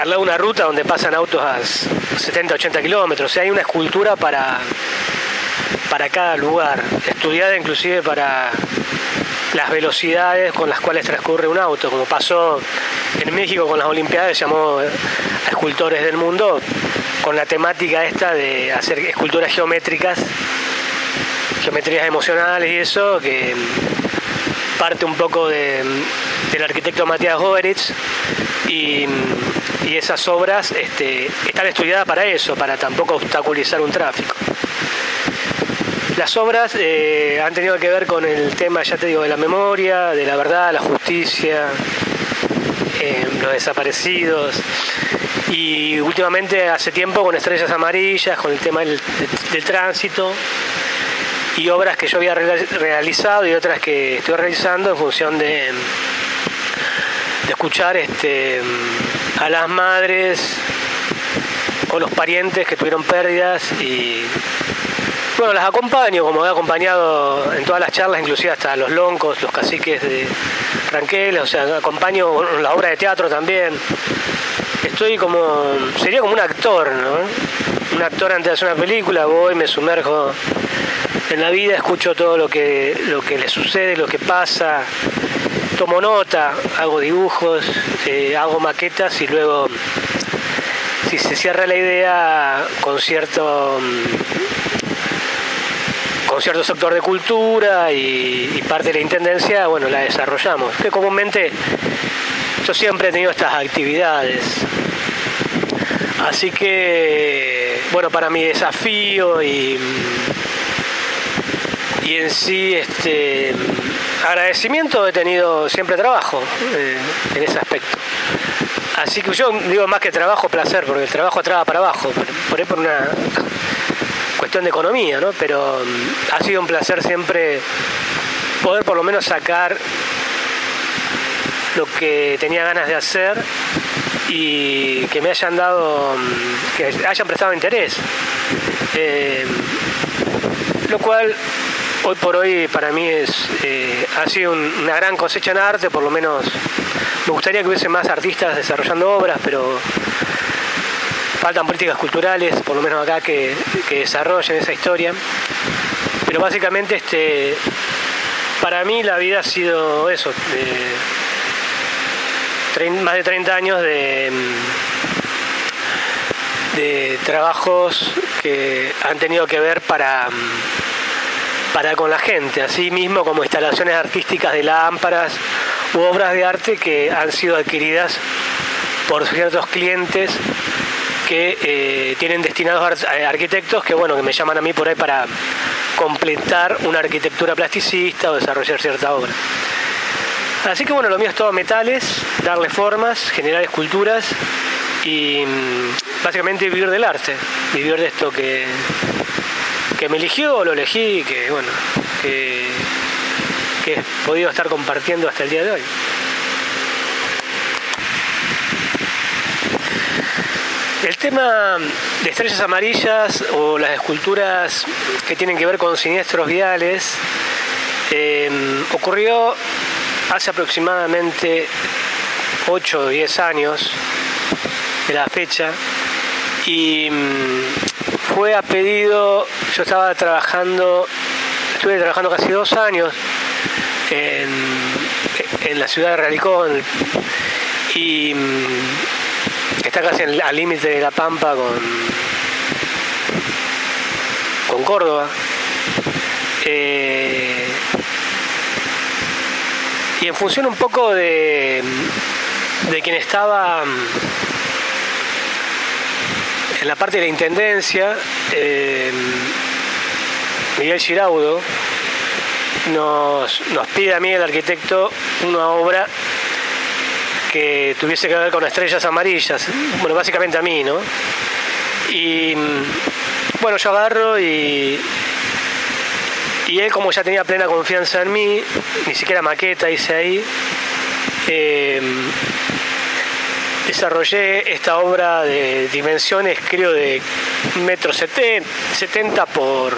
al de una ruta donde pasan autos a 70, 80 kilómetros. O sea, hay una escultura para, para cada lugar, estudiada inclusive para las velocidades con las cuales transcurre un auto, como pasó en México con las Olimpiadas, llamó a escultores del mundo, con la temática esta de hacer esculturas geométricas, geometrías emocionales y eso, que parte un poco del arquitecto Matías Goeritz y, esas obras este, están estudiadas para eso, para tampoco obstaculizar un tráfico. Las obras eh, han tenido que ver con el tema, ya te digo, de la memoria, de la verdad, la justicia, eh, los desaparecidos. Y últimamente, hace tiempo, con estrellas amarillas, con el tema del, tránsito y obras que yo había realizado y otras que estoy realizando en función de escuchar este, a las madres o los parientes que tuvieron pérdidas y bueno, las acompaño, como he acompañado en todas las charlas, inclusive hasta los loncos, los caciques de Franquel, o sea, acompaño la obra de teatro también. Estoy como, sería como un actor, ¿no? Un actor antes de hacer una película, voy, me sumerjo en la vida, escucho todo lo que, lo que le sucede, lo que pasa, tomo nota, hago dibujos, eh, hago maquetas y luego, si se cierra la idea con cierto con cierto sector de cultura y, parte de la intendencia, bueno, la desarrollamos. Que comúnmente yo siempre he tenido estas actividades. Así que, bueno, para mi desafío y, y en sí, este agradecimiento he tenido siempre trabajo eh, en ese aspecto. Así que yo digo más que trabajo, placer, porque el trabajo atraba para abajo, por ahí por una cuestión de economía, ¿no? Pero mm, ha sido un placer siempre poder por lo menos sacar lo que tenía ganas de hacer y que me hayan dado, mm, que hayan prestado interés. Eh, lo cual hoy por hoy para mí es eh, ha sido una gran cosecha en arte, por lo menos me gustaría que hubiese más artistas desarrollando obras, pero faltan políticas culturales, por lo menos acá, que, desarrollen esa historia. Pero básicamente, este, para mí la vida ha sido eso, más de 30 años de, de trabajos que han tenido que ver para, para con la gente, así mismo como instalaciones artísticas de lámparas u obras de arte que han sido adquiridas por ciertos clientes que eh, tienen destinados eh, arquitectos que bueno que me llaman a mí por ahí para completar una arquitectura plasticista o desarrollar cierta obra. Así que bueno, lo mío es todo metales, darle formas, generar esculturas y mm, básicamente vivir del arte, vivir de esto que, que me eligió, lo elegí, que bueno, que, he podido estar compartiendo hasta el día de hoy. El tema de estrellas amarillas o las esculturas que tienen que ver con siniestros viales em, ocurrió hace aproximadamente 8 o 10 años de la fecha y mm, fue a pedido, yo estaba trabajando, estuve trabajando casi dos años en, la ciudad de Realicón y mm, está casi al límite de la Pampa con, con Córdoba. Eh, y en función un poco de, de quien estaba en la parte de la intendencia, eh, Miguel Giraudo, nos, nos pide a mí el arquitecto una obra que tuviese que ver con estrellas amarillas, bueno, básicamente a mí, ¿no? Y bueno, yo agarro y, y él como ya tenía plena confianza en mí, ni siquiera maqueta hice ahí, em, desarrollé esta obra de dimensiones creo de metro setenta por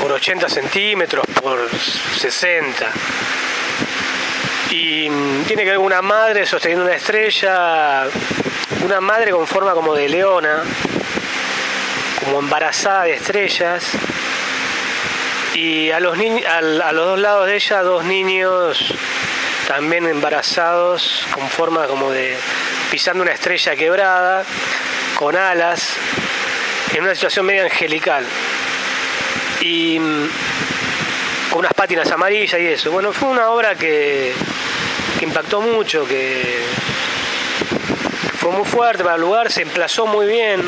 por 80 centímetros por 60 y mm, tiene que ver una madre sosteniendo una estrella, una madre con forma como de leona, como embarazada de estrellas, y a los, a los dos lados de ella dos niños también embarazados con forma como de pisando una estrella quebrada, con alas, en una situación medio angelical. Y mm, con unas pátinas amarillas y eso. Bueno, fue una obra que, impactó mucho, que fue muy fuerte para el lugar, se emplazó muy bien,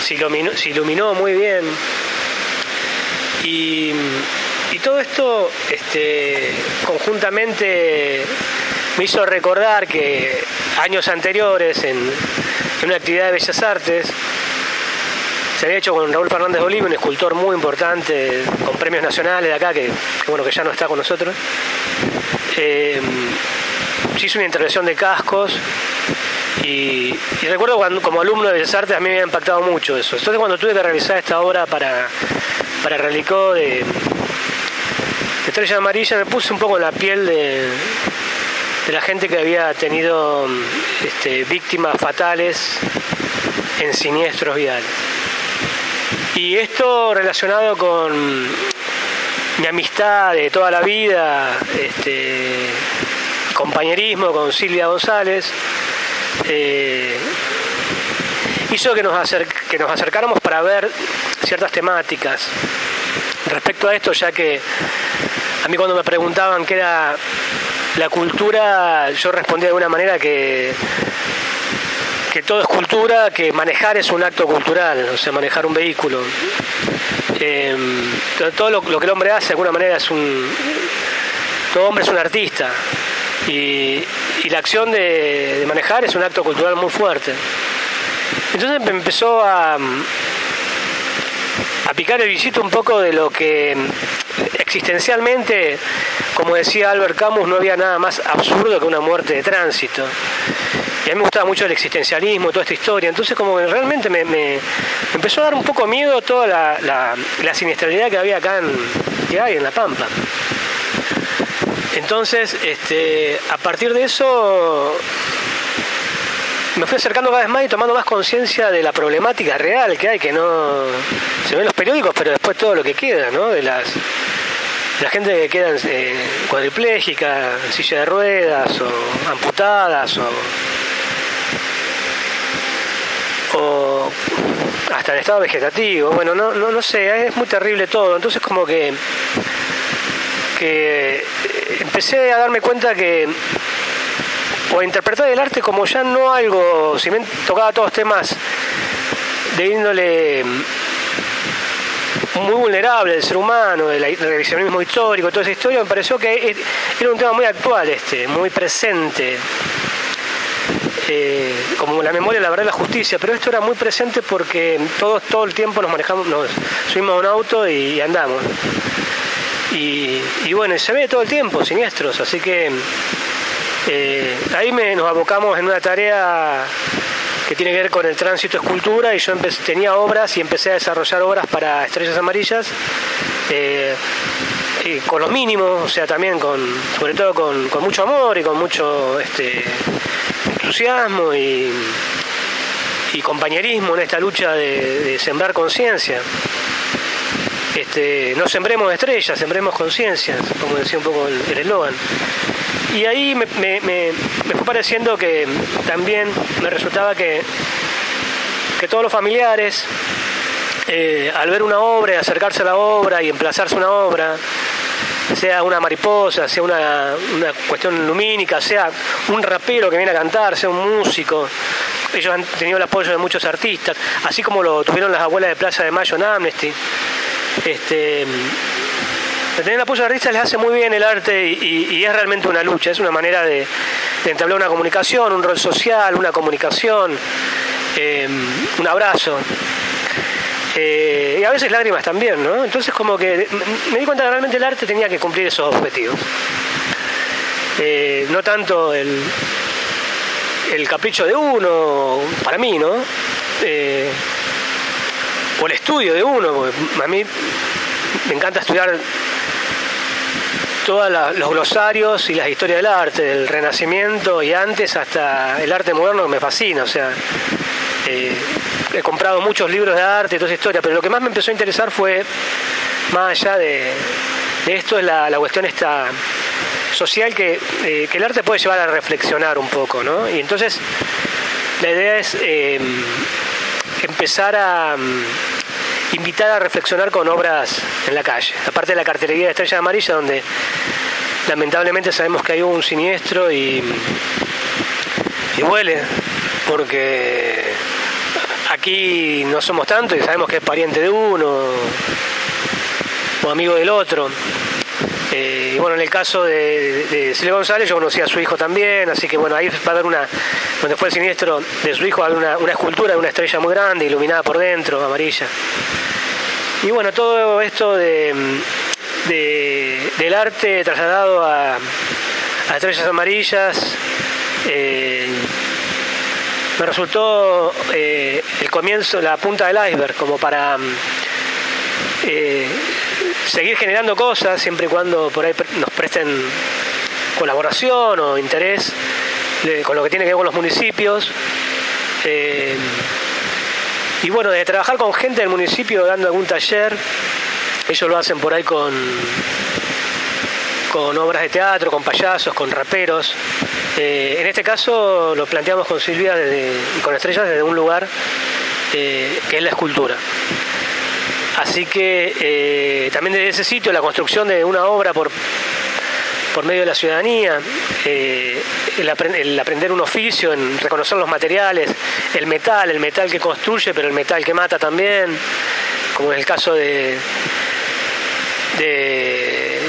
se se iluminó muy bien. Y, todo esto este, conjuntamente me hizo recordar que años anteriores en, una actividad de Bellas Artes se había hecho con Raúl Fernández Bolívar, un escultor muy importante, con premios nacionales de acá, que, bueno que ya no está con nosotros. Eh, se hizo una intervención de cascos y, recuerdo cuando como alumno de Bellas Artes a mí me había impactado mucho eso. Entonces cuando tuve que realizar esta obra para, para Relicó de, Estrella Amarilla me puse un poco la piel de, la gente que había tenido este, víctimas fatales en siniestros viales. Y esto relacionado con mi amistad de toda la vida, este, compañerismo con Silvia González, eh, hizo que nos acercáramos para ver ciertas temáticas respecto a esto, ya que a mí cuando me preguntaban qué era la cultura, yo respondía de una manera que, que todo es cultura, que manejar es un acto cultural, o sea, manejar un vehículo. Eh, todo lo, que el hombre hace de alguna manera es un... Todo hombre es un artista y, la acción de, manejar es un acto cultural muy fuerte. Entonces me empezó a, a picar el visito un poco de lo que existencialmente, como decía Albert Camus, no había nada más absurdo que una muerte de tránsito. Y a mí me gustaba mucho el existencialismo, toda esta historia. Entonces como que realmente me, empezó a dar un poco miedo toda la, la, siniestralidad que había acá en, que hay en La Pampa. Entonces, este, a partir de eso me fui acercando cada vez más y tomando más conciencia de la problemática real que hay, que no se ven los periódicos, pero después todo lo que queda, ¿no? De las la gente que queda eh, cuadriplégica, en silla de ruedas o amputadas o, o hasta en estado vegetativo. Bueno, no, no, no sé, es muy terrible todo. Entonces como que, que empecé a darme cuenta que o interpretar el arte como ya no algo, si me tocaba todos temas de índole muy vulnerable del ser humano, del revisionismo histórico, toda esa historia, me pareció que era un tema muy actual este, muy presente. Eh, como la memoria, la verdad la justicia, pero esto era muy presente porque todos todo el tiempo nos manejamos, nos subimos a un auto y, andamos. Y, bueno, se ve todo el tiempo, siniestros, así que eh, ahí nos abocamos en una tarea que tiene que ver con el tránsito escultura y yo tenía obras y empecé a desarrollar obras para estrellas amarillas eh, con los mínimos, o sea, también con, sobre todo con, mucho amor y con mucho este, entusiasmo y, compañerismo en esta lucha de, sembrar conciencia. Este, no sembremos estrellas, sembremos conciencias, como decía un poco el eslogan. Y ahí me, fue pareciendo que también me resultaba que, que todos los familiares, eh, al ver una obra, acercarse a la obra y emplazarse a una obra, sea una mariposa, sea una, cuestión lumínica, sea un rapero que viene a cantar, sea un músico. Ellos han tenido el apoyo de muchos artistas, así como lo tuvieron las abuelas de Plaza de Mayo en Amnesty. Este, tener el apoyo de artistas les hace muy bien el arte y, es realmente una lucha, es una manera de, entablar una comunicación, un rol social, una comunicación, eh, un abrazo. Eh, y a veces lágrimas también, ¿no? Entonces como que me di cuenta que realmente el arte tenía que cumplir esos objetivos. Eh, no tanto el, el capricho de uno, para mí, ¿no? o el estudio de uno, porque a mí me encanta estudiar todos los glosarios y las historias del arte, del Renacimiento y antes hasta el arte moderno me fascina. O sea, eh, he comprado muchos libros de arte y toda esa historia, pero lo que más me empezó a interesar fue, más allá de, esto, es la, cuestión esta social que, eh, que, el arte puede llevar a reflexionar un poco, ¿no? Y entonces la idea es em, empezar a invitar a reflexionar con obras en la calle, aparte de la cartelería de Estrella Amarilla, donde lamentablemente sabemos que hay un siniestro y, y huele, porque aquí no somos tantos y sabemos que es pariente de uno o amigo del otro. Eh, bueno, en el caso de, de González, yo conocí a su hijo también, así que bueno, ahí va a haber una, donde fue el siniestro de su hijo, hay una, una escultura de una estrella muy grande, iluminada por dentro, amarilla. Y bueno, todo esto de, del arte trasladado a, a estrellas amarillas, eh, me resultó eh, el comienzo, la punta del iceberg, como para eh, seguir generando cosas siempre y cuando por ahí nos presten colaboración o interés con lo que tiene que ver con los municipios. Eh, y bueno, de trabajar con gente del municipio dando algún taller, ellos lo hacen por ahí con, con obras de teatro, con payasos, con raperos. Eh, en este caso lo planteamos con Silvia y con Estrellas desde un lugar que es la escultura. Así que eh, también desde ese sitio la construcción de una obra por, por medio de la ciudadanía, eh, el, aprender un oficio, en reconocer los materiales, el metal, el metal que construye, pero el metal que mata también, como en el caso de, de,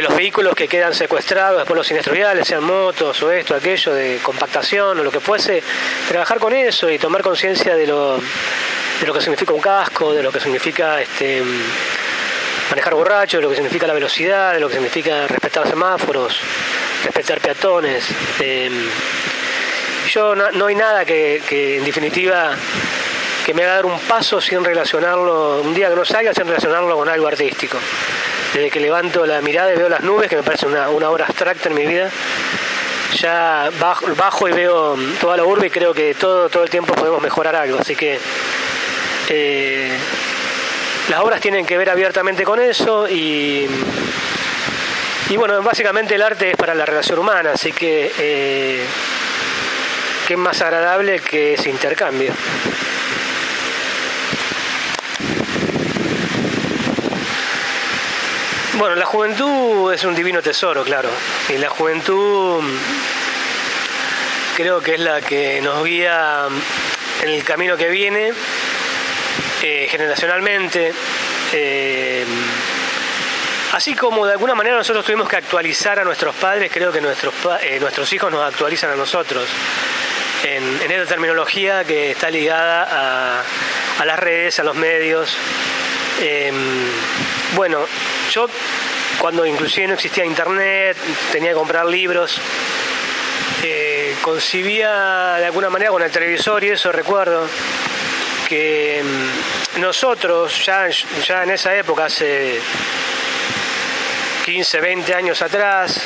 los vehículos que quedan secuestrados por los siniestros viales, sean motos o esto, aquello, de compactación o lo que fuese, trabajar con eso y tomar conciencia de lo de lo que significa un casco, de lo que significa este, manejar borracho, de lo que significa la velocidad, de lo que significa respetar semáforos, respetar peatones. Em, yo no, hay nada que, en definitiva que me haga dar un paso sin relacionarlo, un día que no salga sin relacionarlo con algo artístico. Desde que levanto la mirada y veo las nubes, que me parece una, una obra abstracta en mi vida, ya bajo, bajo, y veo toda la urbe y creo que todo, todo el tiempo podemos mejorar algo. Así que eh, las obras tienen que ver abiertamente con eso y, y bueno, básicamente el arte es para la relación humana, así que eh, qué más agradable que ese intercambio. Bueno, la juventud es un divino tesoro, claro, y la juventud creo que es la que nos guía en el camino que viene eh, generacionalmente. Eh, así como de alguna manera nosotros tuvimos que actualizar a nuestros padres, creo que nuestros, eh, nuestros hijos nos actualizan a nosotros en, esta terminología que está ligada a, a las redes, a los medios. Em, bueno, yo cuando inclusive no existía internet, tenía que comprar libros, concibía de alguna manera con el televisor y eso recuerdo que mm, nosotros ya, ya en esa época, hace 15, 20 años atrás,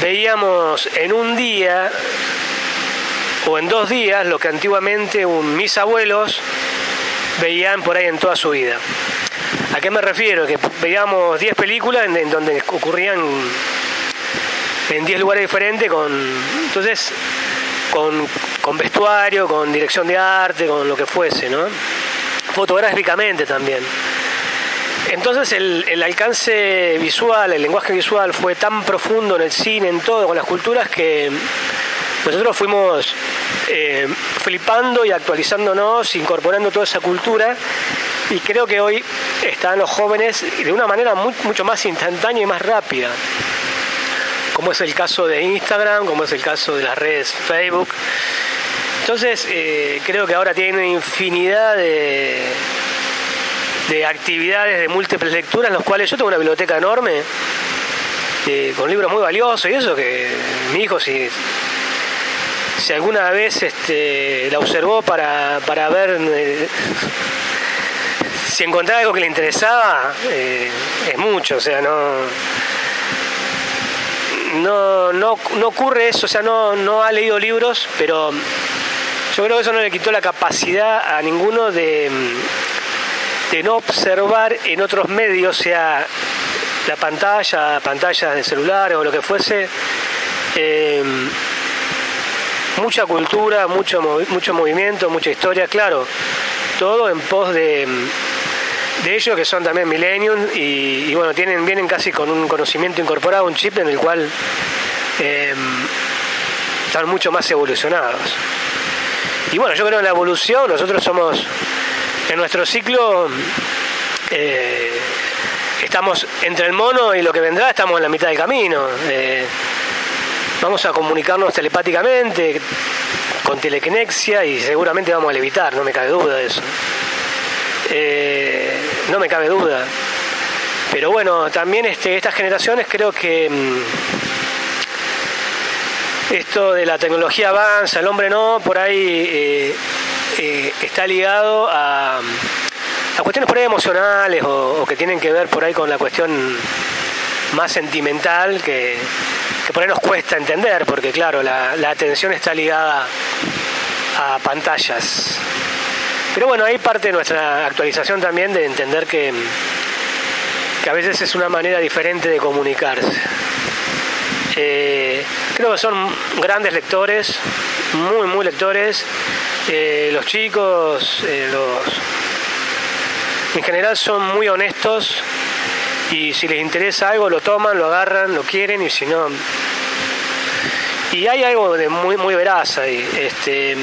veíamos en un día o en dos días lo que antiguamente mis abuelos veían por ahí en toda su vida. ¿A qué me refiero? Que veíamos 10 películas en, donde ocurrían en 10 lugares diferentes con entonces con con vestuario, con dirección de arte, con lo que fuese, ¿no? Fotográficamente también. Entonces el, alcance visual, el lenguaje visual fue tan profundo en el cine, en todo, con las culturas, que nosotros fuimos eh, flipando y actualizándonos, incorporando toda esa cultura. Y creo que hoy están los jóvenes de una manera mucho más instantánea y más rápida como es el caso de Instagram, como es el caso de las redes Facebook, entonces, eh, creo que ahora tienen infinidad de, de actividades de múltiples lecturas, los cuales yo tengo una biblioteca enorme, eh, con libros muy valiosos y eso que mi hijo si, si alguna vez este, la observó para, para ver eh, si encontraba algo que le interesaba, es mucho, o sea, no no, no, no ocurre eso, o sea, no, no ha leído libros, pero yo creo que eso no le quitó la capacidad a ninguno de, de no observar en otros medios, sea la pantalla, pantallas de celulares o lo que fuese, eh, mucha cultura, mucho, mucho movimiento, mucha historia, claro, todo en pos de, de ellos que son también millennium y, bueno, tienen, vienen casi con un conocimiento incorporado, un chip en el cual eh, están mucho más evolucionados. Y bueno, yo creo en la evolución, nosotros somos, en nuestro ciclo, eh, estamos entre el mono y lo que vendrá, estamos en la mitad del camino. Eh, vamos a comunicarnos telepáticamente, con telequinexia y seguramente vamos a levitar, no me cabe duda de eso. Eh, no me cabe duda. Pero bueno, también este, estas generaciones creo que mm, esto de la tecnología avanza, el hombre no, por ahí eh, eh, está ligado a, a, cuestiones por ahí emocionales o, que tienen que ver por ahí con la cuestión más sentimental que, por ahí nos cuesta entender, porque claro, la, la atención está ligada a pantallas. Pero bueno, hay parte de nuestra actualización también de entender que, que a veces es una manera diferente de comunicarse. Eh, creo que son grandes lectores, muy, muy lectores. Eh, los chicos, eh, los... en general son muy honestos y si les interesa algo lo toman, lo agarran, lo quieren y si no... Y hay algo de muy, muy veraz ahí. Este,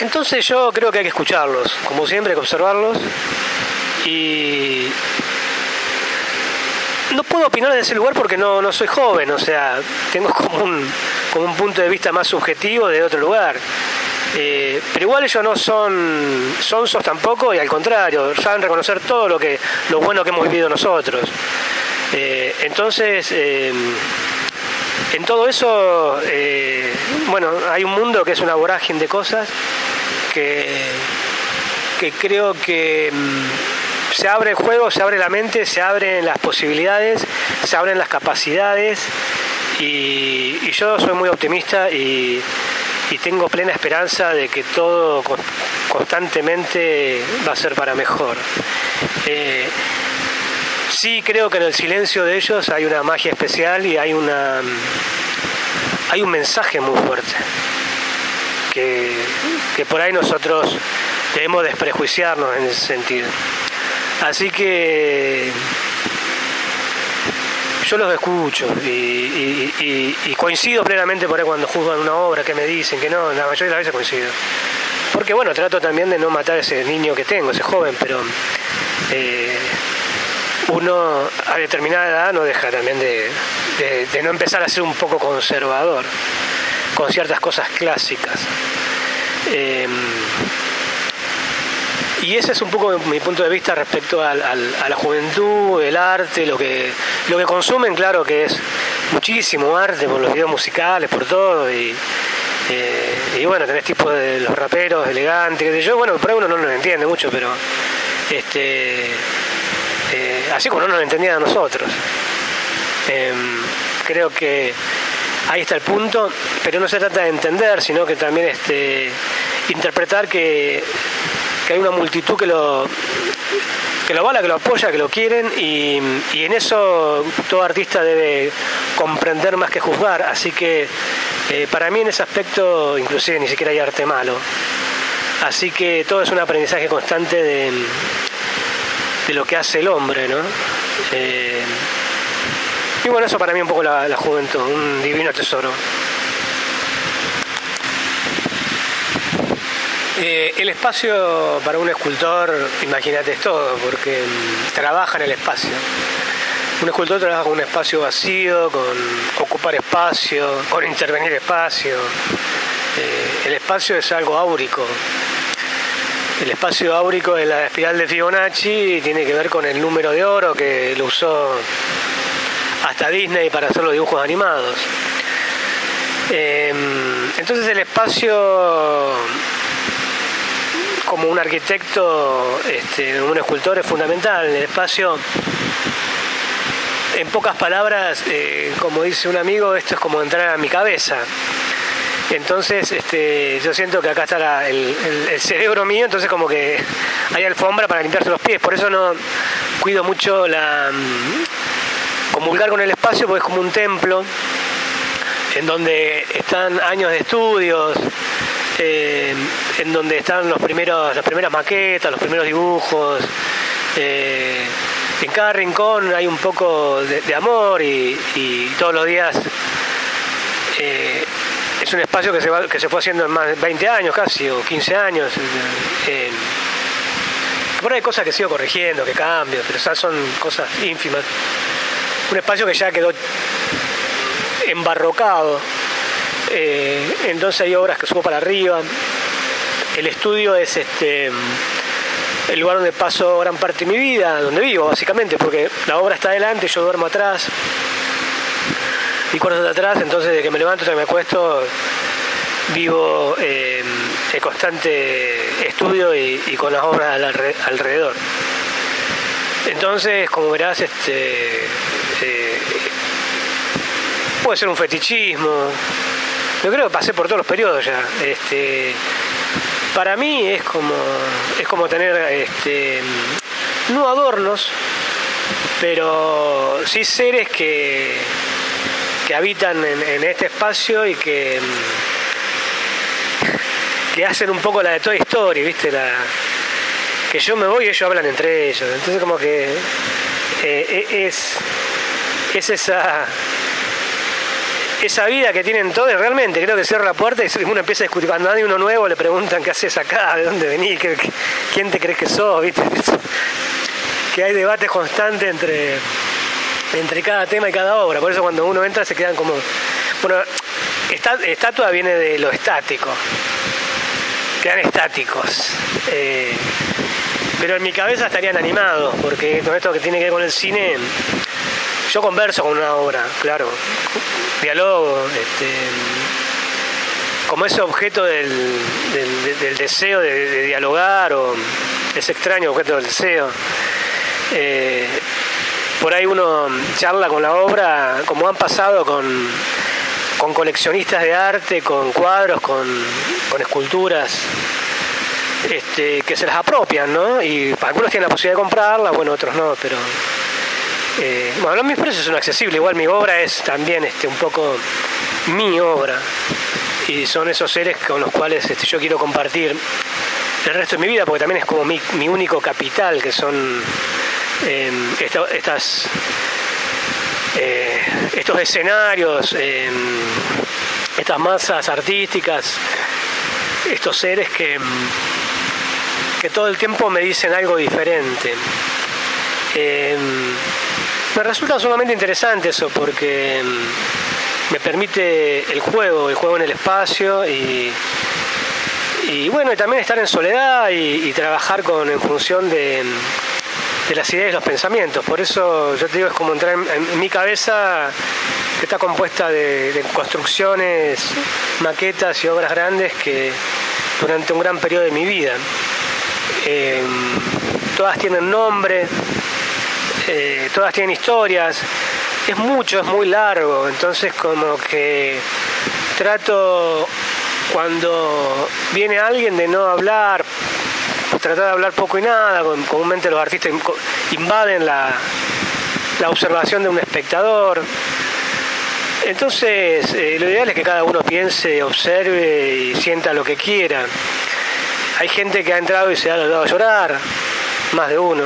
entonces yo creo que hay que escucharlos, como siempre hay que observarlos y no puedo opinar de ese lugar porque no, no soy joven, o sea, tengo como un, como un punto de vista más subjetivo de otro lugar. Eh, pero igual ellos no son sonsos tampoco y al contrario, saben reconocer todo lo que lo bueno que hemos vivido nosotros. Eh, entonces, eh, en todo eso, bueno, hay un mundo que es una vorágine de cosas que, que creo que mm, se abre el juego, se abre la mente, se abren las posibilidades, se abren las capacidades y, yo soy muy optimista y, tengo plena esperanza de que todo constantemente va a ser para mejor. Eh, sí creo que en el silencio de ellos hay una magia especial y hay una hay un mensaje muy fuerte que, que por ahí nosotros debemos desprejuiciarnos en ese sentido. Así que yo los escucho y, coincido plenamente por ahí cuando juzgan una obra que me dicen que no, la mayoría de las veces coincido. Porque bueno, trato también de no matar a ese niño que tengo, ese joven, pero eh, uno a determinada edad no deja también de, no empezar a ser un poco conservador con ciertas cosas clásicas. Eh, y ese es un poco mi punto de vista respecto a la juventud, el arte, lo que, lo que consumen, claro que es muchísimo arte por los videos musicales, por todo, y, eh, bueno, tenés tipo de los raperos elegantes, que yo, bueno, por ahí uno no lo entiende mucho, pero este eh, así como no nos entendía a nosotros. Em, creo que ahí está el punto, pero no se trata de entender, sino que también este, interpretar que que hay una multitud que lo que lo vala, que lo apoya, que lo quieren y, en eso todo artista debe comprender más que juzgar. Así que eh, para mí en ese aspecto inclusive ni siquiera hay arte malo. Así que todo es un aprendizaje constante de, de lo que hace el hombre, ¿no? Eh, y bueno, eso para mí un poco la, juventud, un divino tesoro. Eh, el espacio para un escultor, imagínate, es todo, porque mm, trabaja en el espacio. Un escultor trabaja con un espacio vacío, con ocupar espacio, con intervenir espacio. Eh, el espacio es algo áurico. El espacio áurico de la espiral de Fibonacci tiene que ver con el número de oro que lo usó hasta Disney para hacer los dibujos animados. Em, entonces el espacio como un arquitecto, este, un escultor es fundamental. El espacio, en pocas palabras, eh, como dice un amigo, esto es como entrar a mi cabeza. Entonces, este, yo siento que acá está el, cerebro mío, entonces como que hay alfombra para limpiarse los pies. Por eso no, cuido mucho la mm, comulgar con el espacio porque es como un templo en donde están años de estudios, eh, en donde están los primeros, las primeras maquetas, los primeros dibujos. Eh, en cada rincón hay un poco de, amor y, todos los días eh, es un espacio que se, que se fue haciendo en más de 20 años casi, o 15 años. por ahí hay cosas que sigo corrigiendo, que cambio, pero esas son cosas ínfimas. Un espacio que ya quedó embarrocado. Eh, entonces hay obras que subo para arriba. El estudio es este el lugar donde paso gran parte de mi vida, donde vivo básicamente, porque la obra está adelante, yo duermo atrás, mi cuarto está atrás, entonces de que me levanto hasta me acuesto vivo eh, en constante estudio y, con las obras alrededor. Entonces, como verás, este, eh, puede ser un fetichismo. Yo creo que pasé por todos los periodos ya. Este, para mí es como, es como tener este, no adornos, pero sí seres que, que habitan en, este espacio y que, que hacen un poco la de toda historia, ¿viste? La, que yo me voy y ellos hablan entre ellos. Entonces como que eh, e, es, es esa esa vida que tienen todos, realmente creo que cierra la puerta y uno empieza a discutir. Cuando hay uno nuevo le preguntan qué haces acá, de dónde venís, quién te crees que sos, ¿viste? Que hay debates constantes entre, entre cada tema y cada obra. Por eso cuando uno entra se quedan como. Bueno, estatua viene de lo estático. Quedan estáticos. Eh, pero en mi cabeza estarían animados, porque con esto que tiene que ver con el cine, yo converso con una obra, claro, diálogo, este, como ese objeto del, deseo de, dialogar o ese extraño objeto del deseo. Eh, por ahí uno charla con la obra, como han pasado con, con coleccionistas de arte, con cuadros, con, esculturas. Este, que se las apropian, ¿no? Y algunos tienen la posibilidad de comprarla, bueno, otros no, pero eh, bueno, mis precios son accesibles, igual mi obra es también este, un poco mi obra y son esos seres con los cuales este, yo quiero compartir el resto de mi vida porque también es como mi, único capital que son em, estas eh, estos escenarios em, estas masas artísticas estos seres que, em, que todo el tiempo me dicen algo diferente. Me resulta sumamente interesante eso porque me permite el juego, el juego en el espacio y, bueno, y también estar en soledad y, trabajar con en función de, las ideas y los pensamientos. Por eso yo te digo, es como entrar en, mi cabeza que está compuesta de, construcciones, maquetas y obras grandes que durante un gran periodo de mi vida. Eh, todas tienen nombre, eh, todas tienen historias, es mucho, es muy largo, entonces como que trato cuando viene alguien de no hablar, tratar de hablar poco y nada, comúnmente los artistas invaden la, la observación de un espectador. Entonces, eh, lo ideal es que cada uno piense, observe y sienta lo que quiera. Hay gente que ha entrado y se ha dado a llorar, más de uno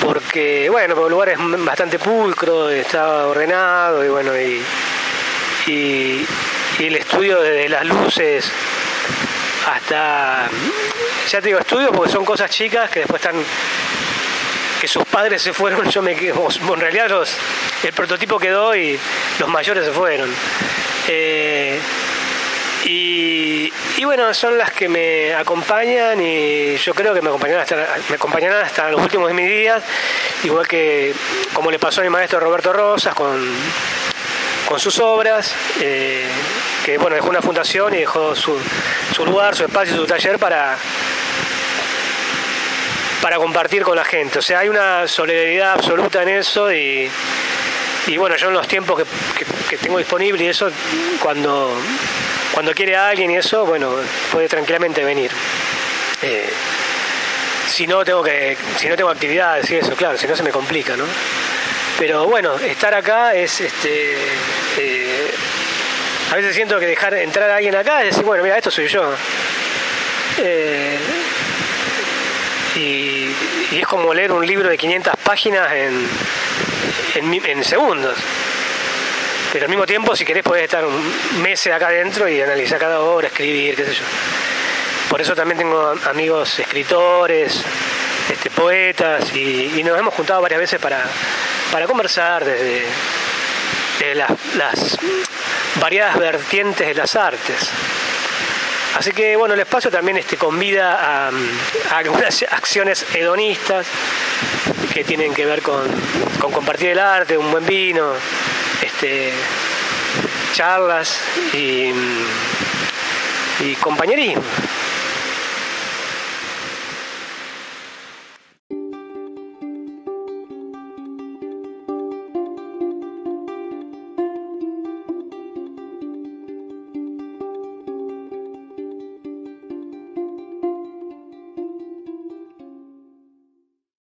porque bueno, el lugar es bastante pulcro, está ordenado y bueno, y, el estudio desde las luces hasta, ya te digo, estudio porque son cosas chicas que después están, que sus padres se fueron, yo me quedo, en realidad el prototipo quedó y los mayores se fueron. Eh, y, bueno, son las que me acompañan y yo creo que me acompañarán hasta, me acompañarán hasta los últimos de mis días, igual que como le pasó a mi maestro Roberto Rosas con, con sus obras, eh, que bueno, dejó una fundación y dejó su, su lugar, su espacio, su taller para, para compartir con la gente. O sea, hay una solidaridad absoluta en eso y, y bueno, yo en los tiempos que, tengo disponible y eso, cuando cuando quiere alguien y eso, bueno, puede tranquilamente venir. Eh, si no tengo que, si no tengo actividades y eso, claro, si no se me complica, ¿no? Pero bueno, estar acá es este eh, a veces siento que dejar entrar a alguien acá es decir, bueno, mira, esto soy yo. Eh, y, es como leer un libro de 500 páginas en, en, segundos. Pero al mismo tiempo, si querés, podés estar un mes acá adentro y analizar cada obra, escribir, qué sé yo. Por eso también tengo amigos escritores, este, poetas, y, nos hemos juntado varias veces para, para conversar desde, las, las variadas vertientes de las artes. Así que bueno, el espacio también este, convida a, algunas acciones hedonistas que tienen que ver con, compartir el arte, un buen vino, este, charlas y, y compañerismo.